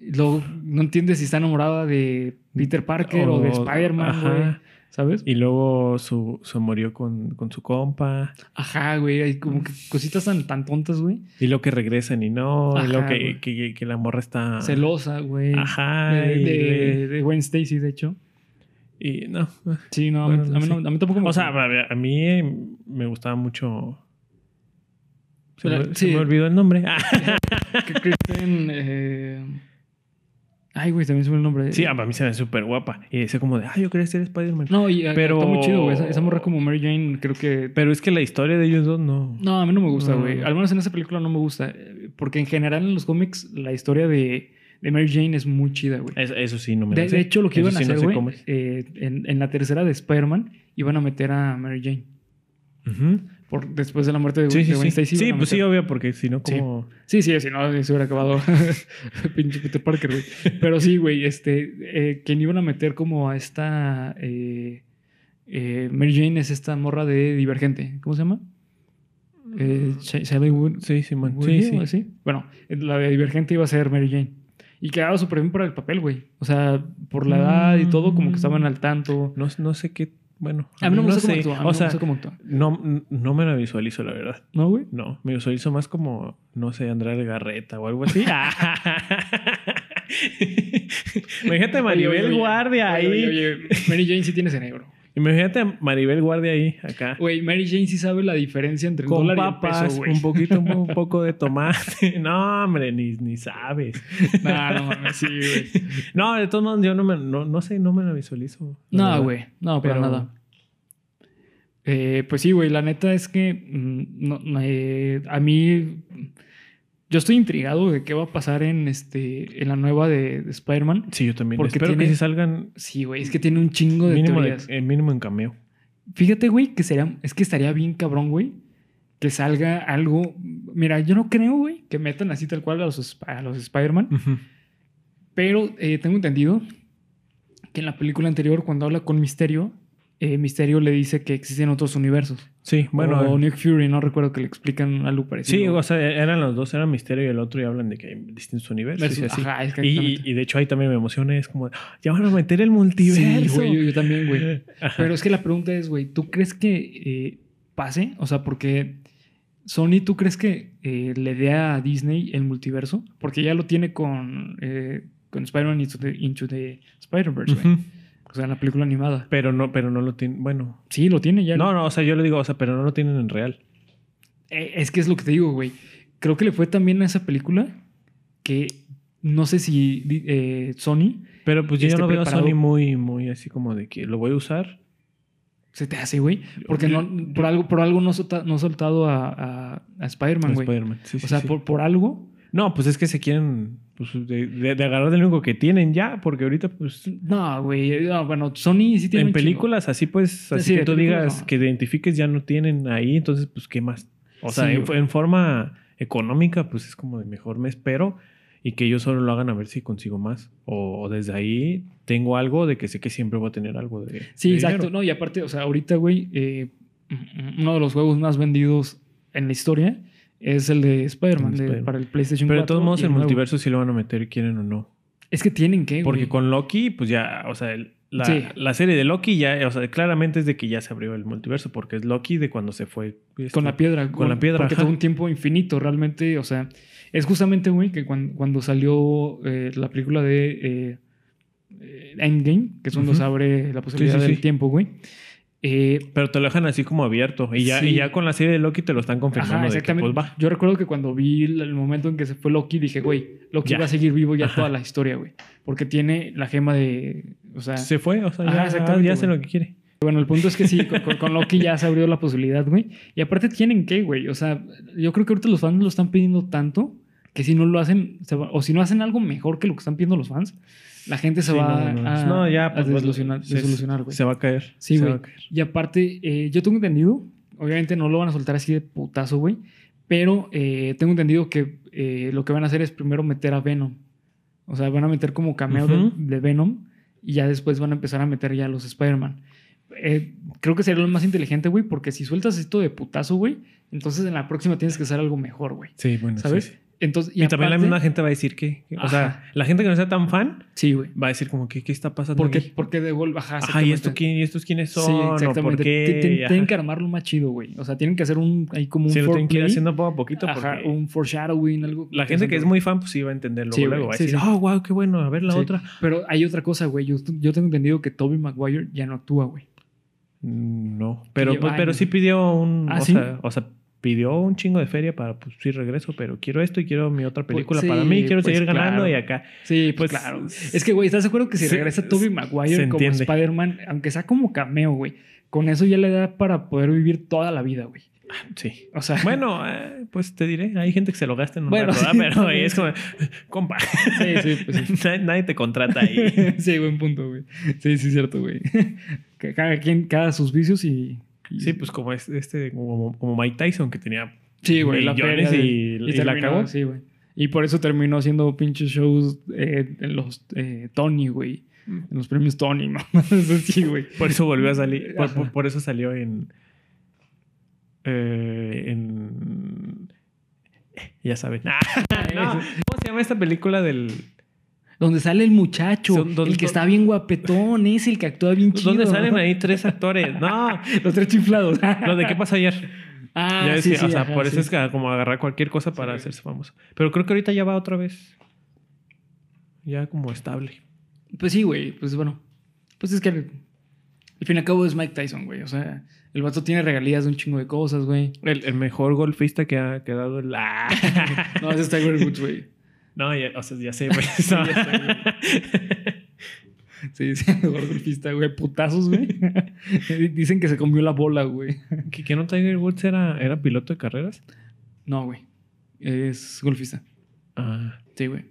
Luego no entiendes si está enamorada de Peter Parker o, de Spider-Man, ajá. güey. ¿Sabes? Y luego su, se murió con, con su compa. Ajá, güey. Hay como que cositas tan, tan tontas, güey. Y luego que regresan y no. y luego Ajá, que, que, que la morra está. Celosa, güey. Ajá. De, y, de, de Gwen Stacy, de hecho. Y no. Sí, no, Bueno, a, mí, a mí sí. no- a mí tampoco me O sea, a mí me gustaba mucho. Se, Pero, me, se sí. me olvidó el nombre. que Kristen. eh, Ay, güey, también se me el nombre. sí, a mí se me ve súper guapa. Y decía como de, ah, yo quería ser Spider-Man. No, y eh, Pero- está muy chido, güey. Esa, esa morra como Mary Jane, creo que. Pero es que la historia de ellos dos no. No, a mí no me gusta, No. güey. Al menos en esa película no me gusta. eh, Porque en general en los cómics la historia de, de Mary Jane es muy chida, güey. Eso, eso sí, no me De, de hecho, lo que Eso iban a sí hacer, güey, eh, en, en la tercera de Spider-Man, iban a meter a Mary Jane. Por, después de la muerte de, Sí, de sí, Gwen sí. Stacy. Sí, pues sí, obvio, porque si no, Sí. como. Sí, sí, si no, se hubiera acabado pinche Peter Parker, güey. Pero sí, güey, este, eh, quien iban a meter como a esta eh, eh, Mary Jane es esta morra de Divergente. ¿Cómo se llama? Eh, Shailene Wood- Sí. Sí, Woodley, sí. o así. Bueno, la de Divergente iba a ser Mary Jane. Y quedaba súper bien para el papel, güey. O sea, por la edad y todo, como que estaban al tanto. No, no sé qué. Bueno, A mí no me gusta cómo actúa. a mí O no me sea, cómo actúa. no, no me la visualizo, la verdad. ¿No, güey? No, me visualizo más como, no sé, Andrea Legarreta o algo así. Imagínate Maribel Oye, oye. Guardia Oye, ahí. Mary Jane sí tiene cerebro. Imagínate a Maribel Guardia ahí, acá. Güey, Mary Jane sí sabe la diferencia entre el Con dólar y el papas, peso, güey. un poquito, un poco de tomate. No, hombre, ni, ni sabes. No, no mames, sí, güey. No, de todos modos, yo no me, no, no sé, no me la visualizo. la No, güey. No, para Pero- nada. Eh, pues sí, güey. La neta es que mm, no, eh, a mí... Yo estoy intrigado de qué va a pasar en, este, en la nueva de, de Spider-Man. Sí, yo también. Porque Espero tiene- que sí salgan Sí, güey. Es que tiene un chingo de mínimo, de, teorías. eh, mínimo en cameo. Fíjate, güey, que sería... Es que estaría bien cabrón, güey. Que salga algo... Mira, yo no creo, güey, que metan así tal cual a los, a los Spider-Man. Ujú. Pero eh, tengo entendido que en la película anterior, cuando habla con Misterio, eh, Misterio le dice que existen otros universos. Sí, bueno. o eh, Nick Fury, no recuerdo que le explican algo parecido. Sí, o sea, eran los dos, eran Misterio y el otro, y hablan de que hay distintos universos. Versus- y, así. ajá, Y- de hecho ahí también me emociona, es como, "Ah, ya van a meter el multiverso. Sí, güey, yo, yo también, güey. Pero es que la pregunta es, güey, ¿tú crees que eh, pase? O sea, porque Sony, ¿tú crees que eh, le dé a Disney el multiverso? Porque ya lo tiene con, con Spider-Man Into the, Spider-Verse, güey. O sea, en la película animada. Pero no, pero no lo tienen, bueno. Sí, lo tiene ya. No, no, o sea, yo le digo, o sea, pero no lo tienen en real. Eh, es que es lo que te digo, güey. Creo que le fue también a esa película que no sé si eh, Sony Pero pues yo no veo a. Sony muy, muy así como de que lo voy a usar. se te hace, güey. Porque no, por algo, por algo no, solta- no ha soltado a, a, a Spider-Man, güey. Spider-Man. Sí, O sí, sea, sí. por, por algo. No, pues es que se quieren pues, de, de- de agarrar del único que tienen ya, porque ahorita, pues, No, güey. no, bueno, Sony sí tiene en películas así, pues, así Sí, que tú digas no. que identifiques ya no tienen ahí, entonces, pues, ¿qué más? O sea, Sí, en, forma económica, pues es como de mejor me espero y que ellos solo lo hagan a ver si consigo más. O, o desde ahí tengo algo de que sé que siempre voy a tener algo de. Sí, de exacto. dinero. No, y aparte, o sea, ahorita, güey, eh, uno de los juegos más vendidos en la historia es el de Spider-Man de de- para el PlayStation Pero de 4 todos modos, el multiverso sí lo van a meter, quieren o no. Es que tienen que, Porque güey. con Loki, pues ya, o sea, el- la, Sí. la serie de Loki ya, o sea, claramente es de que ya se abrió el multiverso, porque es Loki de cuando se fue. este, Con la piedra. Con la piedra, Porque ajá. un tiempo infinito, realmente. O sea, es justamente, güey, que cuando, cuando salió eh, la película de eh, eh, Endgame, que es cuando Ujú. se abre la posibilidad sí, del tiempo, güey. Eh, Pero te lo dejan así como abierto. Y ya, Sí. y ya con la serie de Loki te lo están confirmando. Ajá, de que, exactamente. pues va. Yo recuerdo que cuando vi el momento en que se fue Loki, dije, güey, Loki Ya. va a seguir vivo ya Ajá. toda la historia, güey. Porque tiene la gema de. O sea, Se fue, o sea, Ajá, ya, exactamente, ya hace lo que quiere. bueno, el punto es que sí, con, con- Loki ya se abrió la posibilidad, güey. Y aparte tienen que, güey. O sea, yo creo que ahorita los fans lo están pidiendo tanto que si no lo hacen, o si no hacen algo mejor que lo que están pidiendo los fans, la gente se Sí, va no, no, a, no, ya, a pues, desilusionar, se- desilusionar, güey. Se va a caer. Sí, güey. Y aparte, eh, yo tengo entendido, obviamente no lo van a soltar así de putazo, güey, pero eh, tengo entendido que eh, lo que van a hacer es primero meter a Venom. O sea, van a meter como cameo de- Venom y ya después van a empezar a meter ya a los Spider-Man. Eh, creo que sería lo más inteligente, güey, porque si sueltas esto de putazo, güey, entonces en la próxima tienes que hacer algo mejor, güey. Sí, bueno. sí, ¿Sabes? sí. Entonces, Y, también la aparte- misma gente va a decir que. o sea, Ajá. la gente que no sea tan fan Sí, güey. va a decir como que qué está pasando. Porque, porque de golpe, ajá, Ajá, ¿y, esto quién, ¿y estos quiénes son? Sí, ¿O exactamente. por qué? Tienen que armarlo más chido, güey. O sea, tienen que hacer un, ahí como un Sí, lo tienen que ir haciendo poco a poquito Ajá, porque un foreshadowing, algo. la gente que es muy fan, pues sí va a entenderlo. Sí, luego va a sí, decir, oh, wow, qué bueno, a ver la otra. Pero hay otra cosa, güey. Yo, yo tengo entendido que Toby Maguire ya no actúa, güey. Mm, No, pero, pero sí pidió un. ¿Ah, o, sí? sea, o sea, pidió un chingo de feria para, pues sí, regreso, pero quiero esto y quiero mi otra película sí, para mí, quiero pues, seguir ganando claro. y acá. Sí, pues, Pues, claro. Es que, güey, ¿estás de acuerdo que si regresa Toby Maguire se como. Spider-Man, aunque sea como cameo, güey, con eso ya le da para poder vivir toda la vida, güey? Sí. O sea, Bueno, eh, pues te diré, hay gente que se lo gasta en un Bueno, rato, sí, pero es como, compa, sí, sí, pues sí. nadie, nadie te contrata ahí. sí, buen punto, güey. Sí, sí, cierto, güey. Cada quien, cada sus vicios y. y- Sí, pues como es este, como, como Mike Tyson que tenía Sí, güey, la feria de- y, y la terminó, cagó. Sí, güey. Y por eso terminó haciendo pinches shows eh, en los eh, Tony, güey. En los premios Tony. Eso sí, güey. Por eso volvió a salir. Por, por- Ajá. por eso salió en. eh, en. Ya saben. No, ¿Cómo se llama esta película del. Donde sale el muchacho, Son- el que está bien guapetón, es el que actúa bien chido. ¿Dónde salen ahí tres actores? No, Los tres chiflados. lo de qué pasó ayer. Ah, ya sí, sí, o sea, ajá, por eso sí. es que como agarrar cualquier cosa para hacerse famoso. Pero creo que ahorita ya va otra vez. Ya como estable. Pues sí, güey. Pues bueno. Pues es que al al fin y al cabo es Mike Tyson, güey. O sea, el vato tiene regalías de un chingo de cosas, güey. El, el mejor golfista que ha quedado el. No, ese es Tiger Woods, güey. No, ya, o sea, ya sé, pues. Sí, ya güey. Sí, sí, golfista, güey. Putazos, güey. Dicen que se comió la bola, güey. ¿Que, que no Tiger Woods era, era piloto de carreras? No, güey. Es golfista. Ah. Sí, güey.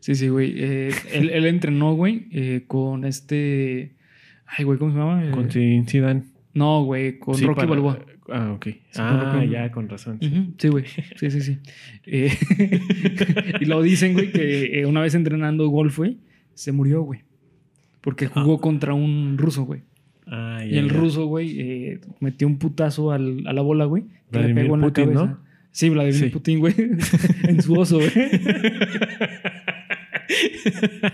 Sí, sí, güey. Eh, él, él entrenó, güey, eh, con este. Ay, güey, ¿cómo se llama? Eh, Con Zin- Zidane. No, güey, con Sí, Rocky para- Balboa. Ah, ok. ah, ya, con razón. sí. Güey. Sí, sí, sí. Eh, y lo dicen, güey, que eh, una vez entrenando golf, güey, se murió, güey. Porque jugó contra un ruso, güey. Ah, Y el ya. ruso, güey, eh, metió un putazo al- a la bola, güey. Que le Vladimir pegó en la Putin, cabeza. ¿no? Sí, Vladimir Sí. Putin, güey. en su oso, güey.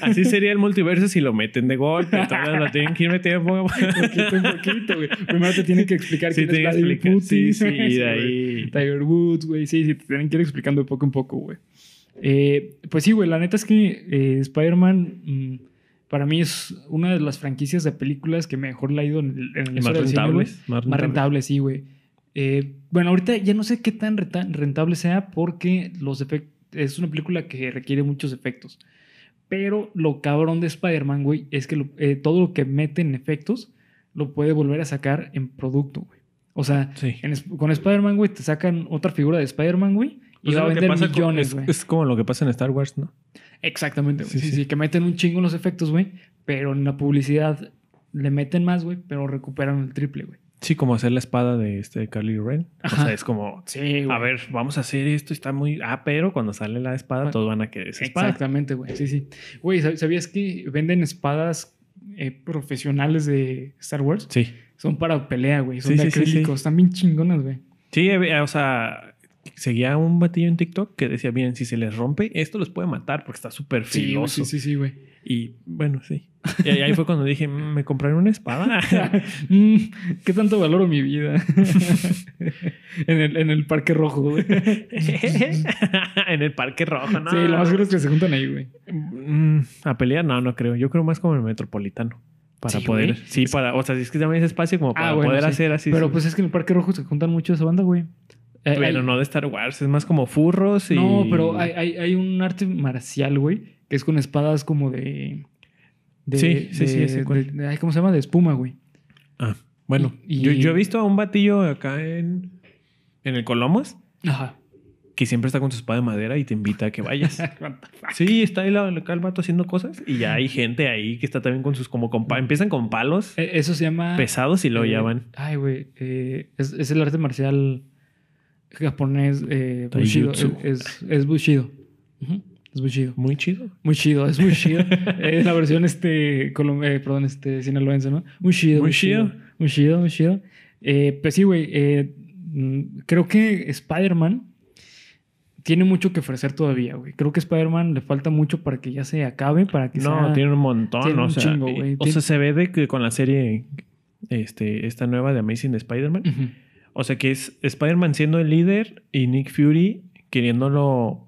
Así sería el multiverso si lo meten de golpe. Entonces lo tienen que ir metiendo poco a poco. poquito poquito, güey. Primero te tienen que explicar Sí, quién es Vladimir. Putin. Sí, sí, y de güey. ahí- Tiger Woods, güey. Sí, sí, te tienen que ir explicando de poco en poco, güey. Eh, pues sí, güey, la neta es que eh, Spider-Man mm, para mí es una de las franquicias de películas que mejor la ha ido en, el- en más cine, rentables. Más rentables. rentable, sí, güey. Eh, bueno, ahorita ya no sé qué tan renta- rentable sea porque los efectos es una película que requiere muchos efectos. Pero lo cabrón de Spider-Man, güey, es que lo- eh, todo lo que mete en efectos lo puede volver a sacar en producto, güey. O sea, Sí. en es- con Spider-Man, güey, te sacan otra figura de Spider-Man, güey, y Pues va a vender millones, es- güey. es, como lo que pasa en Star Wars, ¿no? Exactamente, güey. Sí, Sí, sí. sí, que meten un chingo en los efectos, güey, pero en la publicidad le meten más, güey, pero recuperan el triple, güey. Sí, como hacer la espada de este Carly Ren. Ajá. O sea, es como, Sí, a ver, vamos a hacer esto, está muy... Ah, pero cuando sale la espada, Ah, todos van a querer esa espada. Exactamente, güey. Sí, sí. Güey, ¿sab- ¿sabías que venden espadas eh, profesionales de Star Wars? Sí. Son para pelea, güey. Son Sí, de sí, acrílicos. Están bien chingonas, güey. Sí, eh, o sea, seguía un batillo en TikTok que decía, bien, si se les rompe, esto los puede matar porque está súper filoso. sí, sí, sí, güey. Y bueno, sí. Y ahí fue cuando dije, "Mm, me compraré una espada. Mm, ¿Qué tanto valoro mi vida? en, el, en el Parque Rojo, güey. en el Parque Rojo, ¿no? Sí, lo más seguro es que se juntan ahí, güey. Mm, a pelear, no, no creo. Yo creo más como el metropolitano. Para Sí, poder. güey. Sí, para. O sea, si es que también es espacio como para Ah, bueno, poder sí. hacer así. Pero sí. pues es que en el Parque Rojo se juntan mucho esa banda, güey. Eh, Pero hay- no de Star Wars, es más como furros y. No, pero hay, hay, hay un arte marcial, güey, que es con espadas como de. De Sí, sí, sí, ese de- ¿Cómo se llama? De espuma, güey. Ah, bueno. Y- Yo, he visto a un batillo acá en. En el Colomos Ajá. que siempre está con su espada de madera y te invita a que vayas. Sí, está ahí la- acá el vato haciendo cosas y ya hay gente ahí que está también con sus como con empiezan con palos Eh, Eso se llama. pesados y luego eh, ya van. Ay, güey. eh, es, es el arte marcial japonés. Eh, Bushido. Es, Bushido. Ujú, Es Bushido. Muy chido. Muy chido, es muy chido. es la versión este, colom- eh, perdón, este, sinaloense, ¿no? Muy chido. Muy chido. Muy chido, muy chido. Eh, pues sí, güey. eh, mm, creo que Spider-Man tiene mucho que ofrecer todavía, güey. Creo que Spider-Man le falta mucho para que ya se acabe, para que No, sea... tiene un montón. tiene o un sea, chingo, güey. o Tiene- sea, se ve de que con la serie este, esta nueva de Amazing Spider-Man. O sea, que es Spider-Man siendo el líder y Nick Fury queriéndolo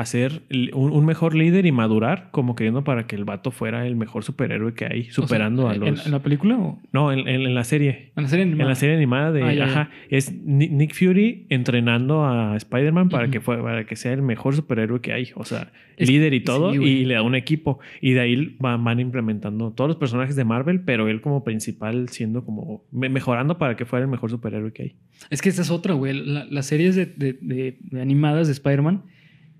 hacer l- un, un mejor líder y madurar, como queriendo para que el vato fuera el mejor superhéroe que hay, O sea, superando a ¿en- los... ¿En, la película o No, en, en- en la serie. en la serie animada? En la serie animada de... Ah, ya, ya. ajá. Es Ni- Nick Fury entrenando a Spider-Man para, que fue, para que sea el mejor superhéroe que hay. O sea, Es- líder y todo. sí, y le da un equipo. Y de ahí van, van implementando todos los personajes de Marvel, pero él como principal siendo como... me- mejorando para que fuera el mejor superhéroe que hay. Es que esta es otra, güey. La- las series de, de- de- de animadas de Spider-Man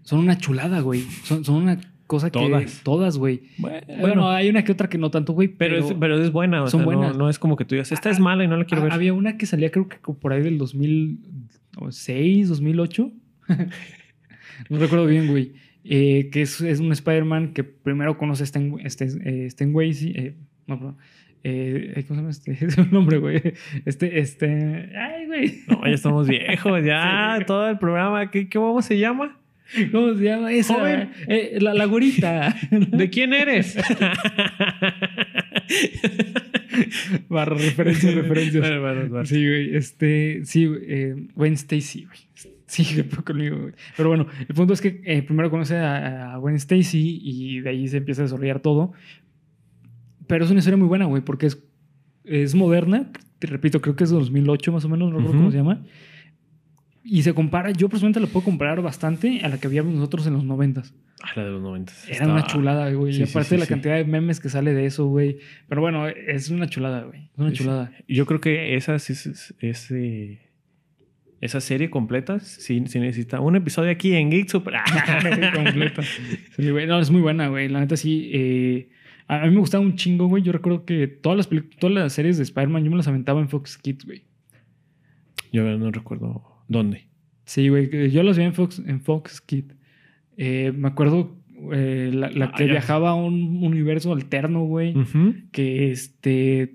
son una chulada, güey. Son, son una cosa que... Todas. Todas, güey. Bueno, hay una que otra que no tanto, güey. pero, es, pero es buena. O son sea, no- buenas. No, es como que tú digas, esta es Ah, mala y no la quiero Ah, ver. Había una que salía creo que por ahí del 2006, 2008. no recuerdo bien, güey. Eh, que es, es un Spider-Man que primero conoce a Stan, este, eh, Stan eh, no, perdón. Eh, ¿Cómo se llama este? Es un nombre, güey. Este, este... Ay, güey. No, ya estamos viejos, ya. Todo el programa. ¿Qué, qué cómo se llama? ¿Cómo se llama esa? Joven. Eh, la, la. ¿De quién eres? Barra referencias, referencias. Sí, güey. Este, sí, güey, eh, Gwen Stacy, güey. Sí, fue conmigo, güey. Pero bueno, el punto es que eh, primero conoce a, a Gwen Stacy y de ahí se empieza a desarrollar todo. Pero es una historia muy buena, güey, porque es, es moderna. Te repito, creo que es de 2008 más o menos, no recuerdo cómo se llama. Y se compara, yo personalmente la puedo comparar bastante a la que habíamos nosotros en los 90. Ah, la de los 90. Era una chulada, güey. Sí, y sí, aparte sí, la cantidad de memes que sale de eso, güey. Pero bueno, es una chulada, güey. Es una chulada. Yo creo que esa, sí es- es- es, eh, esa serie completa sí, sí necesita un episodio aquí en Geek Super. Completa. Sí, güey. No, es muy buena, güey. La neta sí. eh, a a mí me gustaba un chingo, güey. Yo recuerdo que todas las, todas las series de Spider-Man yo me las aventaba en Fox Kids, güey. Yo no recuerdo dónde. Sí, güey. Yo las vi en Fox, en Fox Kids. Eh, me acuerdo eh, la, la Ah, que viajaba a un universo alterno, güey. Que este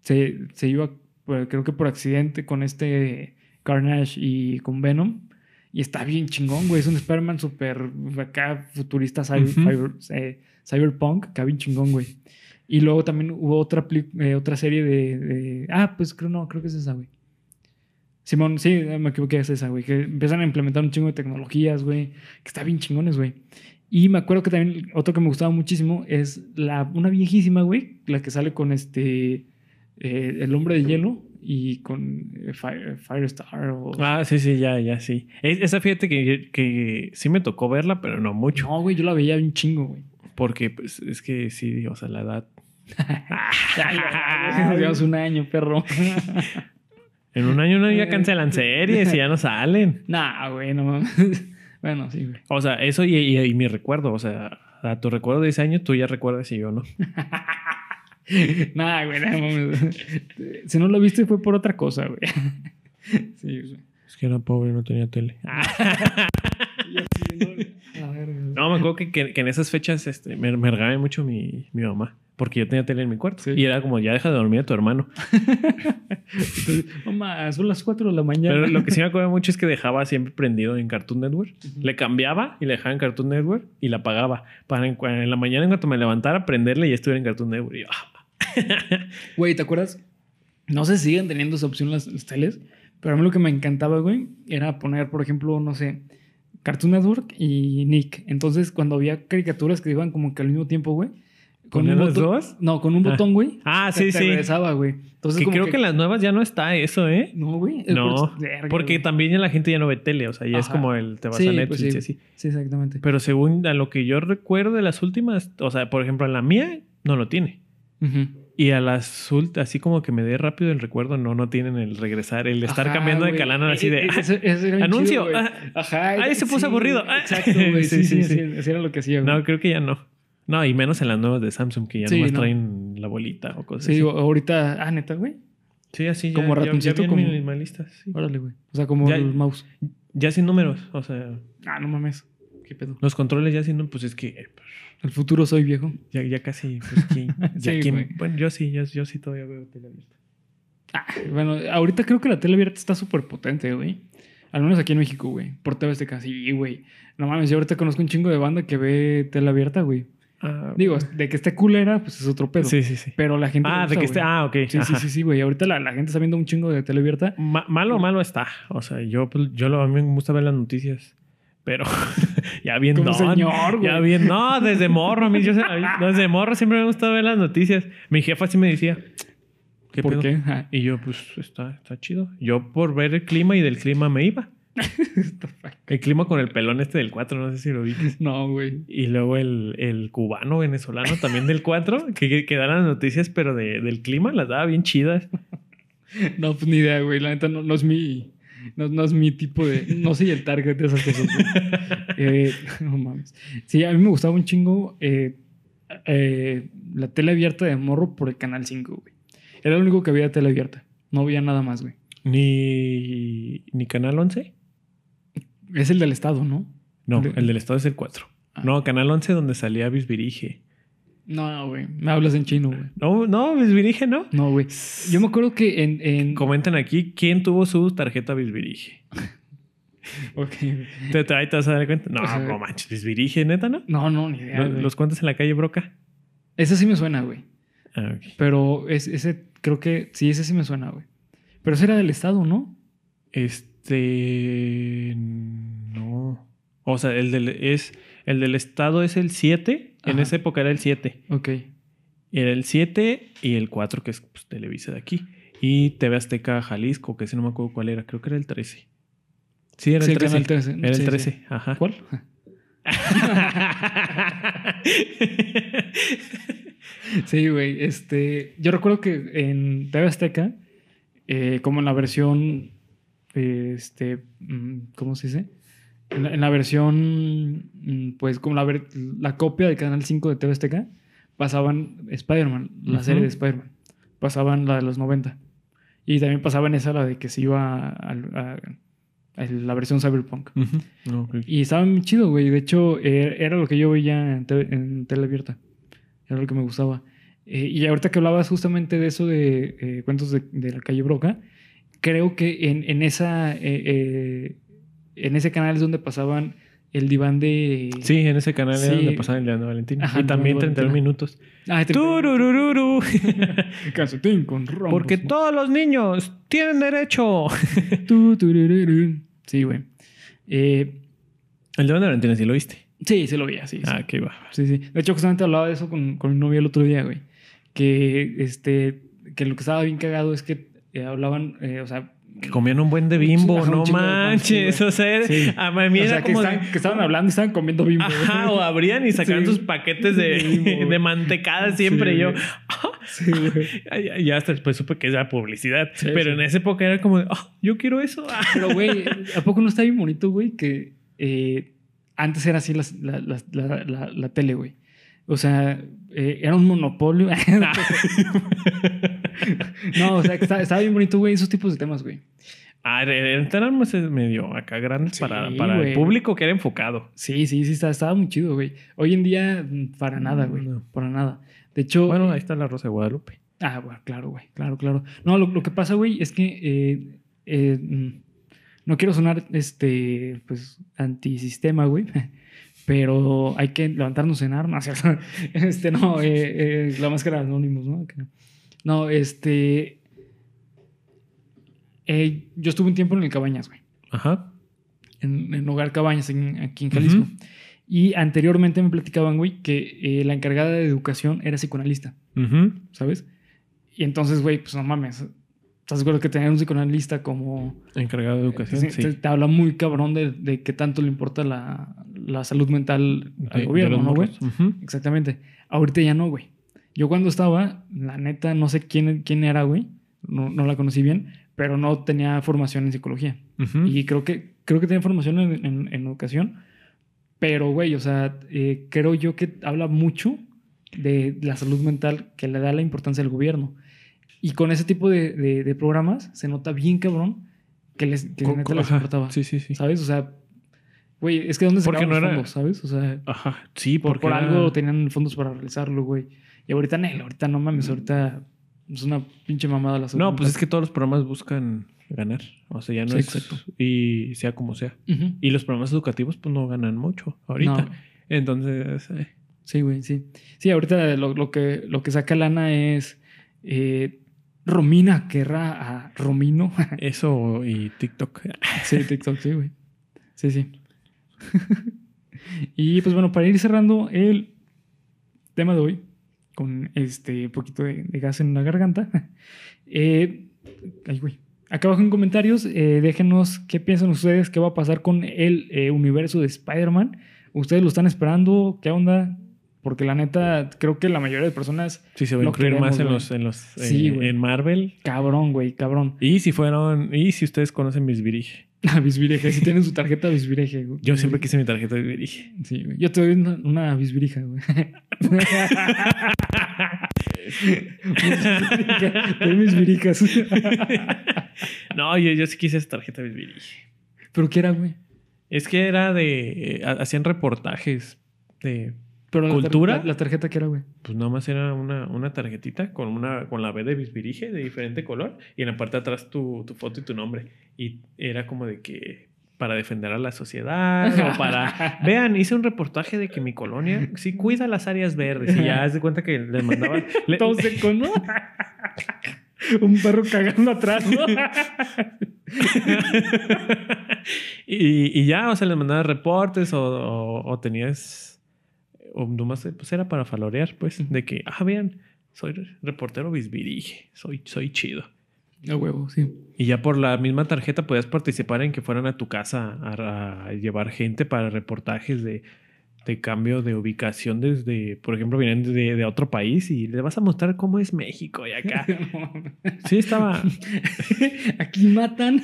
se, se iba, creo que por accidente, con este Carnage y con Venom. Y está bien chingón, güey. Es un Spider-Man súper acá futurista, cyber- eh, cyberpunk, acá bien chingón, güey. Y luego también hubo otra, eh, otra serie de, de- Ah, pues creo no, creo que es esa, güey. Simón, sí, me equivoqué, es esa, güey. Que empiezan a implementar un chingo de tecnologías, güey. Que está bien chingones, güey. Y me acuerdo que también otro que me gustaba muchísimo es la, una viejísima, güey. La que sale con este. eh, el hombre de hielo y con eh, Fire- Firestar. O... Ah, sí, sí, ya, ya, sí. Es- esa fíjate que, que sí me tocó verla, pero no mucho. No, güey, yo la veía un chingo, güey. Porque, pues, es que sí, o sea, la edad. Nos llevamos un año, perro. En un año no ya cancelan series y ya no salen. nah, güey, no mames. Bueno, sí, güey. O sea, eso y, y- y mi recuerdo, o sea, a tu recuerdo de ese año tú ya recuerdas y yo no. Nah, güey, no mames. Si no lo viste fue por otra cosa, güey. Sí, güey. Es que era pobre, no tenía tele. A ver, güey. No, me acuerdo que, que- que en esas fechas este, me, me regañaba mucho mi, mi mamá. Porque yo tenía tele en mi cuarto. Sí. Y era como, ya deja de dormir a tu hermano. Mamá, son las 4 de la mañana. Pero lo que sí me acuerdo mucho es que dejaba siempre prendido en Cartoon Network. Ujú. Le cambiaba y le dejaba en Cartoon Network y la apagaba. Para en, en la mañana, en cuanto me levantara, prenderle y ya estuviera en Cartoon Network. Y yo, ah, Güey, ¿te acuerdas? No sé si siguen teniendo esa opción las, las teles, pero a mí lo que me encantaba, güey, era poner, por ejemplo, no sé, Cartoon Network y Nick. Entonces, cuando había caricaturas que iban como que al mismo tiempo, güey. Con un ¿Ponían las botón- dos? No, con un Ah. botón, güey. Ah, sí, te sí. regresaba, güey. Entonces, que como creo que... en las nuevas ya no está eso, ¿eh? No, güey. No, por- porque también ya la gente ya no ve tele, o sea, ya es como el te vas Sí, a pues Netflix sí. y así. Sí, exactamente. Pero según a lo que yo recuerdo de las últimas, o sea, por ejemplo, en la mía no lo tiene. Y a las así como que me dé rápido el recuerdo, no, no tienen el regresar, el estar Ajá, cambiando de güey. canal así de. E- e- "Ah, ese- ese era anuncio, chido, ah, Ajá. ahí se puso sí, aburrido. Ah. Exacto, güey. Sí, Sí, sí, sí, sí. sí. Así era lo que hacía, güey. no, creo que ya no. No, y menos en las nuevas de Samsung, que ya Sí, nomás no. traen la bolita o cosas Sí, así. digo, ahorita. Ah, neta, güey. Sí, así ya, como ya- ya ratoncito, bien como- minimalistas, sí. Órale, güey. O sea, como Ya- el mouse. Ya sin números, o sea, Ah, no mames. ¿Qué pedo? los controles ya sin números, pues es que eh, pues, El futuro soy viejo. ya, ya casi, pues, ¿quién- ya Sí, quién- bueno, yo sí, yo, yo sí todavía veo tele abierta. Ah, bueno, ahorita creo que la tele abierta está súper potente, güey. Al menos aquí en México, güey. Por TV Azteca, sí, güey. No mames, yo ahorita conozco un chingo de banda que ve tele abierta, güey. Ah, Digo, de que esté culera, pues es otro pedo. sí, sí, sí. Pero la gente. Ah, de que esté, ah, ok. Sí, sí, ajá. sí, sí, güey. Ahorita la, la gente está viendo un chingo de tele abierta. Ma- malo, malo está. O sea, yo, pues, yo lo, a mí me gusta ver las noticias. Pero ya bien Como don, señor, güey. Ya bien, no, desde morro, a mí, yo, desde morro siempre me gusta ver las noticias. Mi jefa sí me decía, ¿qué ¿Por pedo? qué? Ah, Y yo, pues, está, está chido. Yo por ver el clima y del clima me iba. El clima con el pelón este del 4, no sé si lo vi. No, güey. Y luego el, el cubano venezolano también del 4, que, que, que da las noticias, pero de- del clima las daba bien chidas. No, pues ni idea, güey. La neta no, no es mi. No, no es mi tipo de. No soy el target de esas cosas. Eh, no mames. Sí, a mí me gustaba un chingo eh, eh, la tele abierta de morro por el canal 5, güey. Era lo único que había tele abierta. No había nada más, güey. Ni, ni Canal 11. Es el del estado, ¿no? No, De- el del estado es el 4. Ah. No, Canal 11 donde salía Bisbirige. No, güey. Me hablas en chino, güey. No, no, Bisbirige no. No, güey. Yo me acuerdo que en. en... Comentan aquí quién tuvo su tarjeta Bisbirige. Ok. ¿Te, te, ahí te vas a dar cuenta? No, no manches, Bisbirige, neta, ¿no? No, no, ni idea. Los, los cuentas en la calle Broca. Ese sí me suena, güey. Ah, ok. Pero es- ese, creo que sí, ese sí me suena, güey. Pero ese era del estado, ¿no? Este. No. O sea, el del, es, el del estado es el 7. En esa época era el 7. Ok. Era el 7 y el 4, que es pues, Televisa de aquí. Y TV Azteca Jalisco, que ese no me acuerdo cuál era. Creo que era el 13. Sí, era Sí, el 13. Canal 13. Era el Sí, 13. sí. Ajá. ¿Cuál? Sí, güey. Este, yo recuerdo que en TV Azteca, eh, como en la versión, este, mm, ¿cómo se dice? En la, en la versión, mm, pues como la, ver- la copia del canal 5 de TV Azteca, pasaban Spider-Man, la serie de Spider-Man. Pasaban la de los 90. Y también pasaban esa, la de que se iba a, la versión Cyberpunk. Ok. Y estaba muy chido, güey. De hecho, eh, era lo que yo veía en, te- en tele abierta. Era lo que me gustaba. Eh, y ahorita que hablabas justamente de eso de eh, cuentos de, de la calle Broca, creo que en, en esa... eh, en ese canal es donde pasaban el diván de... Sí, en ese canal Sí. era donde pasaban el día de Valentín. Ajá, y también el día de 31 Valentina. minutos. Ah, Tururururu. Calcetín con rombos, Porque todos los niños tienen derecho. Sí, güey. Eh, El de Valentín sí lo viste. sí, se lo veía, sí. sí. Ah, qué va. Sí, sí. De hecho, justamente hablaba de eso con, con mi novia el otro día, güey. Que, este, que lo que estaba bien cagado es que eh, hablaban, eh, o sea... Que comían un buen de bimbo, no de pan, manches. sí, o sea, Sí. a mí o era sea, que, como. de- que estaban hablando y estaban comiendo bimbo. Ajá, o abrían y sacaban Sí. sus paquetes de, De mantecada siempre. Y yo, güey. "Ah". Sí, güey. Ya- ya hasta después supe que era publicidad. Pero en esa época era como, de, "Ah, yo quiero eso. Ah. Pero, güey, ¿a poco no está bien bonito, güey? Que eh, antes era así las- la, la- la- la- la tele, güey. O sea, eh, era un monopolio. no, o sea, que estaba, estaba bien bonito, güey, esos tipos de temas, güey. Ah, eran medio acá grandes Sí, para, para el público que era enfocado. Sí, sí, sí, estaba, estaba muy chido, güey. Hoy en día, mm, para nada, güey. No. Para nada. De hecho. Bueno, eh, ahí está la Rosa de Guadalupe. Ah, bueno, claro, güey. Claro, claro. No, lo, lo que pasa, güey, es que. eh, eh, mm, no quiero sonar, este, pues, antisistema, güey. Pero hay que levantarnos en armas. Este, no, eh, la máscara de Anonymous, ¿no? No, este. eh, yo estuve un tiempo en el Cabañas, güey. Ajá. En, en Hogar Cabañas, en- aquí en Jalisco. Y anteriormente me platicaban, güey, que eh, la encargada de educación era psicoanalista, Ujú. ¿sabes? Y entonces, güey, pues no mames. ¿Estás acuerdo que tener un psicoanalista como... Encargado de educación, te, sí. te- te habla muy cabrón de, de qué tanto le importa la, la salud mental al de gobierno, ¿no, güey? Exactamente. Ahorita ya no, güey. Yo cuando estaba, la neta, no sé quién, quién era, güey. No, no la conocí bien, pero no tenía formación en psicología. Ujú. Y creo que, creo que tiene formación en, en- en educación. Pero, güey, o sea, eh, creo yo que habla mucho de la salud mental que le da la importancia al gobierno. Y con ese tipo de, de- de programas se nota bien cabrón que les, que Co- neta les importaba. Sí, sí, sí. ¿Sabes? O sea, güey, es que ¿dónde se Porque los no era- fondos, ¿sabes? O sea, Ajá. Sí, por, porque por era- algo tenían fondos para realizarlo, güey. Y ahorita, Nel, ahorita no mames, ahorita es una pinche mamada la salud No, pues es que todos los programas buscan ganar. O sea, ya no Sí, es. exacto. Y sea como sea. Y los programas educativos, pues no ganan mucho ahorita. No. Entonces, eh, Sí, güey, sí. Sí, ahorita lo, lo que, lo que saca lana es eh, Romina querrá a Romino. eso y TikTok. sí, TikTok, sí, güey. Sí, sí. y pues bueno, para ir cerrando el tema de hoy, con este poquito de, de gas en la garganta. eh, ay, güey. Acá abajo en comentarios, eh, déjenos qué piensan ustedes, qué va a pasar con el eh, universo de Spider-Man. ¿Ustedes lo están esperando? ¿Qué onda? Porque la neta, creo que la mayoría de personas, Sí, se va a incluir más en los, en los Sí, eh, en Marvel. cabrón, güey, cabrón. Y si fueron, y si ustedes conocen mis Virige. A Bisbireje, si tienen su tarjeta Bisbireje. güey. Yo siempre quise mi tarjeta Virige. Sí, güey. Yo te doy una, una bisbirija, güey. Doy mis virijas. no, yo, yo sí quise esa tarjeta de Virige. ¿Pero qué era, güey? Es que era de. eh, hacían reportajes de. Pero la tar- ¿Cultura? La, la tarjeta que era, güey. Pues nada más era una, una tarjetita con una con la B de Bisbirige de diferente color y en la parte de atrás tu, tu foto y tu nombre. Y era como de que para defender a la sociedad o para... Vean, hice un reportaje de que mi colonia sí cuida las áreas verdes y ya haz de cuenta que les mandaban... le- Todo seco, ¿no? Un perro cagando atrás, ¿no? y, y ya, o sea, les mandaba reportes o, o- o tenías... O nomás, pues era para falorear, pues, de que, ah, vean, soy reportero Bisbirige, soy, soy chido. A huevo, sí. Y ya por la misma tarjeta podías participar en que fueran a tu casa a, a llevar gente para reportajes de, de cambio de ubicación desde, por ejemplo, vienen de, de otro país y le vas a mostrar cómo es México y acá. Sí, estaba Aquí matan.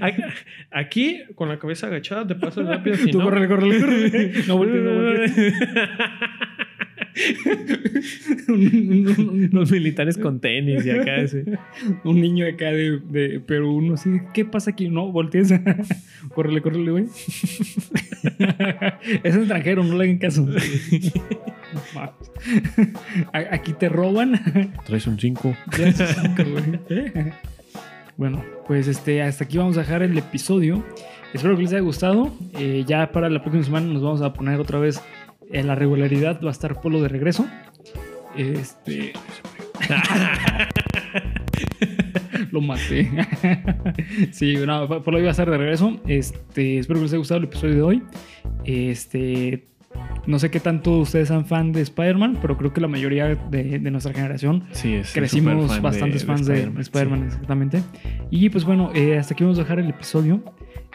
aquí, con la cabeza agachada, te pasas rápido. Tú no, córrele, córrele. No voltees, no voltees. Los militares con tenis y acá ese. Un niño acá de, de Perú, uno así, ¿qué pasa aquí? No, voltees. córrele, córrele, güey. es extranjero, no le hagan caso. aquí te roban. Traes un 5. bueno, pues este, hasta aquí vamos a dejar el episodio. Espero que les haya gustado. Eh, ya para la próxima semana nos vamos a poner otra vez en la regularidad. Va a estar Polo de regreso. Este. Lo maté. sí, no, Polo iba a estar de regreso. Este, espero que les haya gustado el episodio de hoy. Este. No sé qué tanto ustedes son fan de Spider-Man, pero creo que la mayoría de, nuestra generación sí, es crecimos bastantes fans de, Spider-Man, exactamente. Y pues bueno, eh, hasta aquí vamos a dejar el episodio.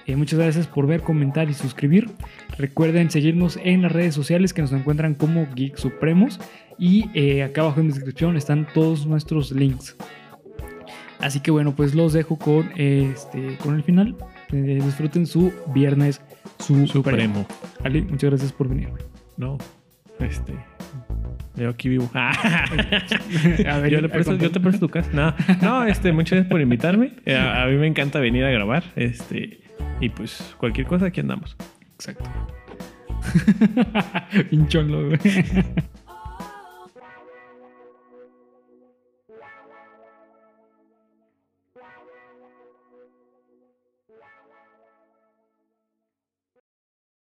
Eh, muchas gracias por ver, comentar y suscribir. Recuerden seguirnos en las redes sociales que nos encuentran como Geek Supremos. Y eh, acá abajo en la descripción están todos nuestros links. Así que bueno, pues los dejo con, este, con el final. Eh, disfruten su viernes supremo. Ali, muchas gracias por venir. No, este. Yo aquí vivo. a ver, yo, te presto tu casa. No, no, este, muchas gracias por invitarme. A, a, mí me encanta venir a grabar. Este, y pues cualquier cosa aquí andamos. Exacto. Pinchón, güey.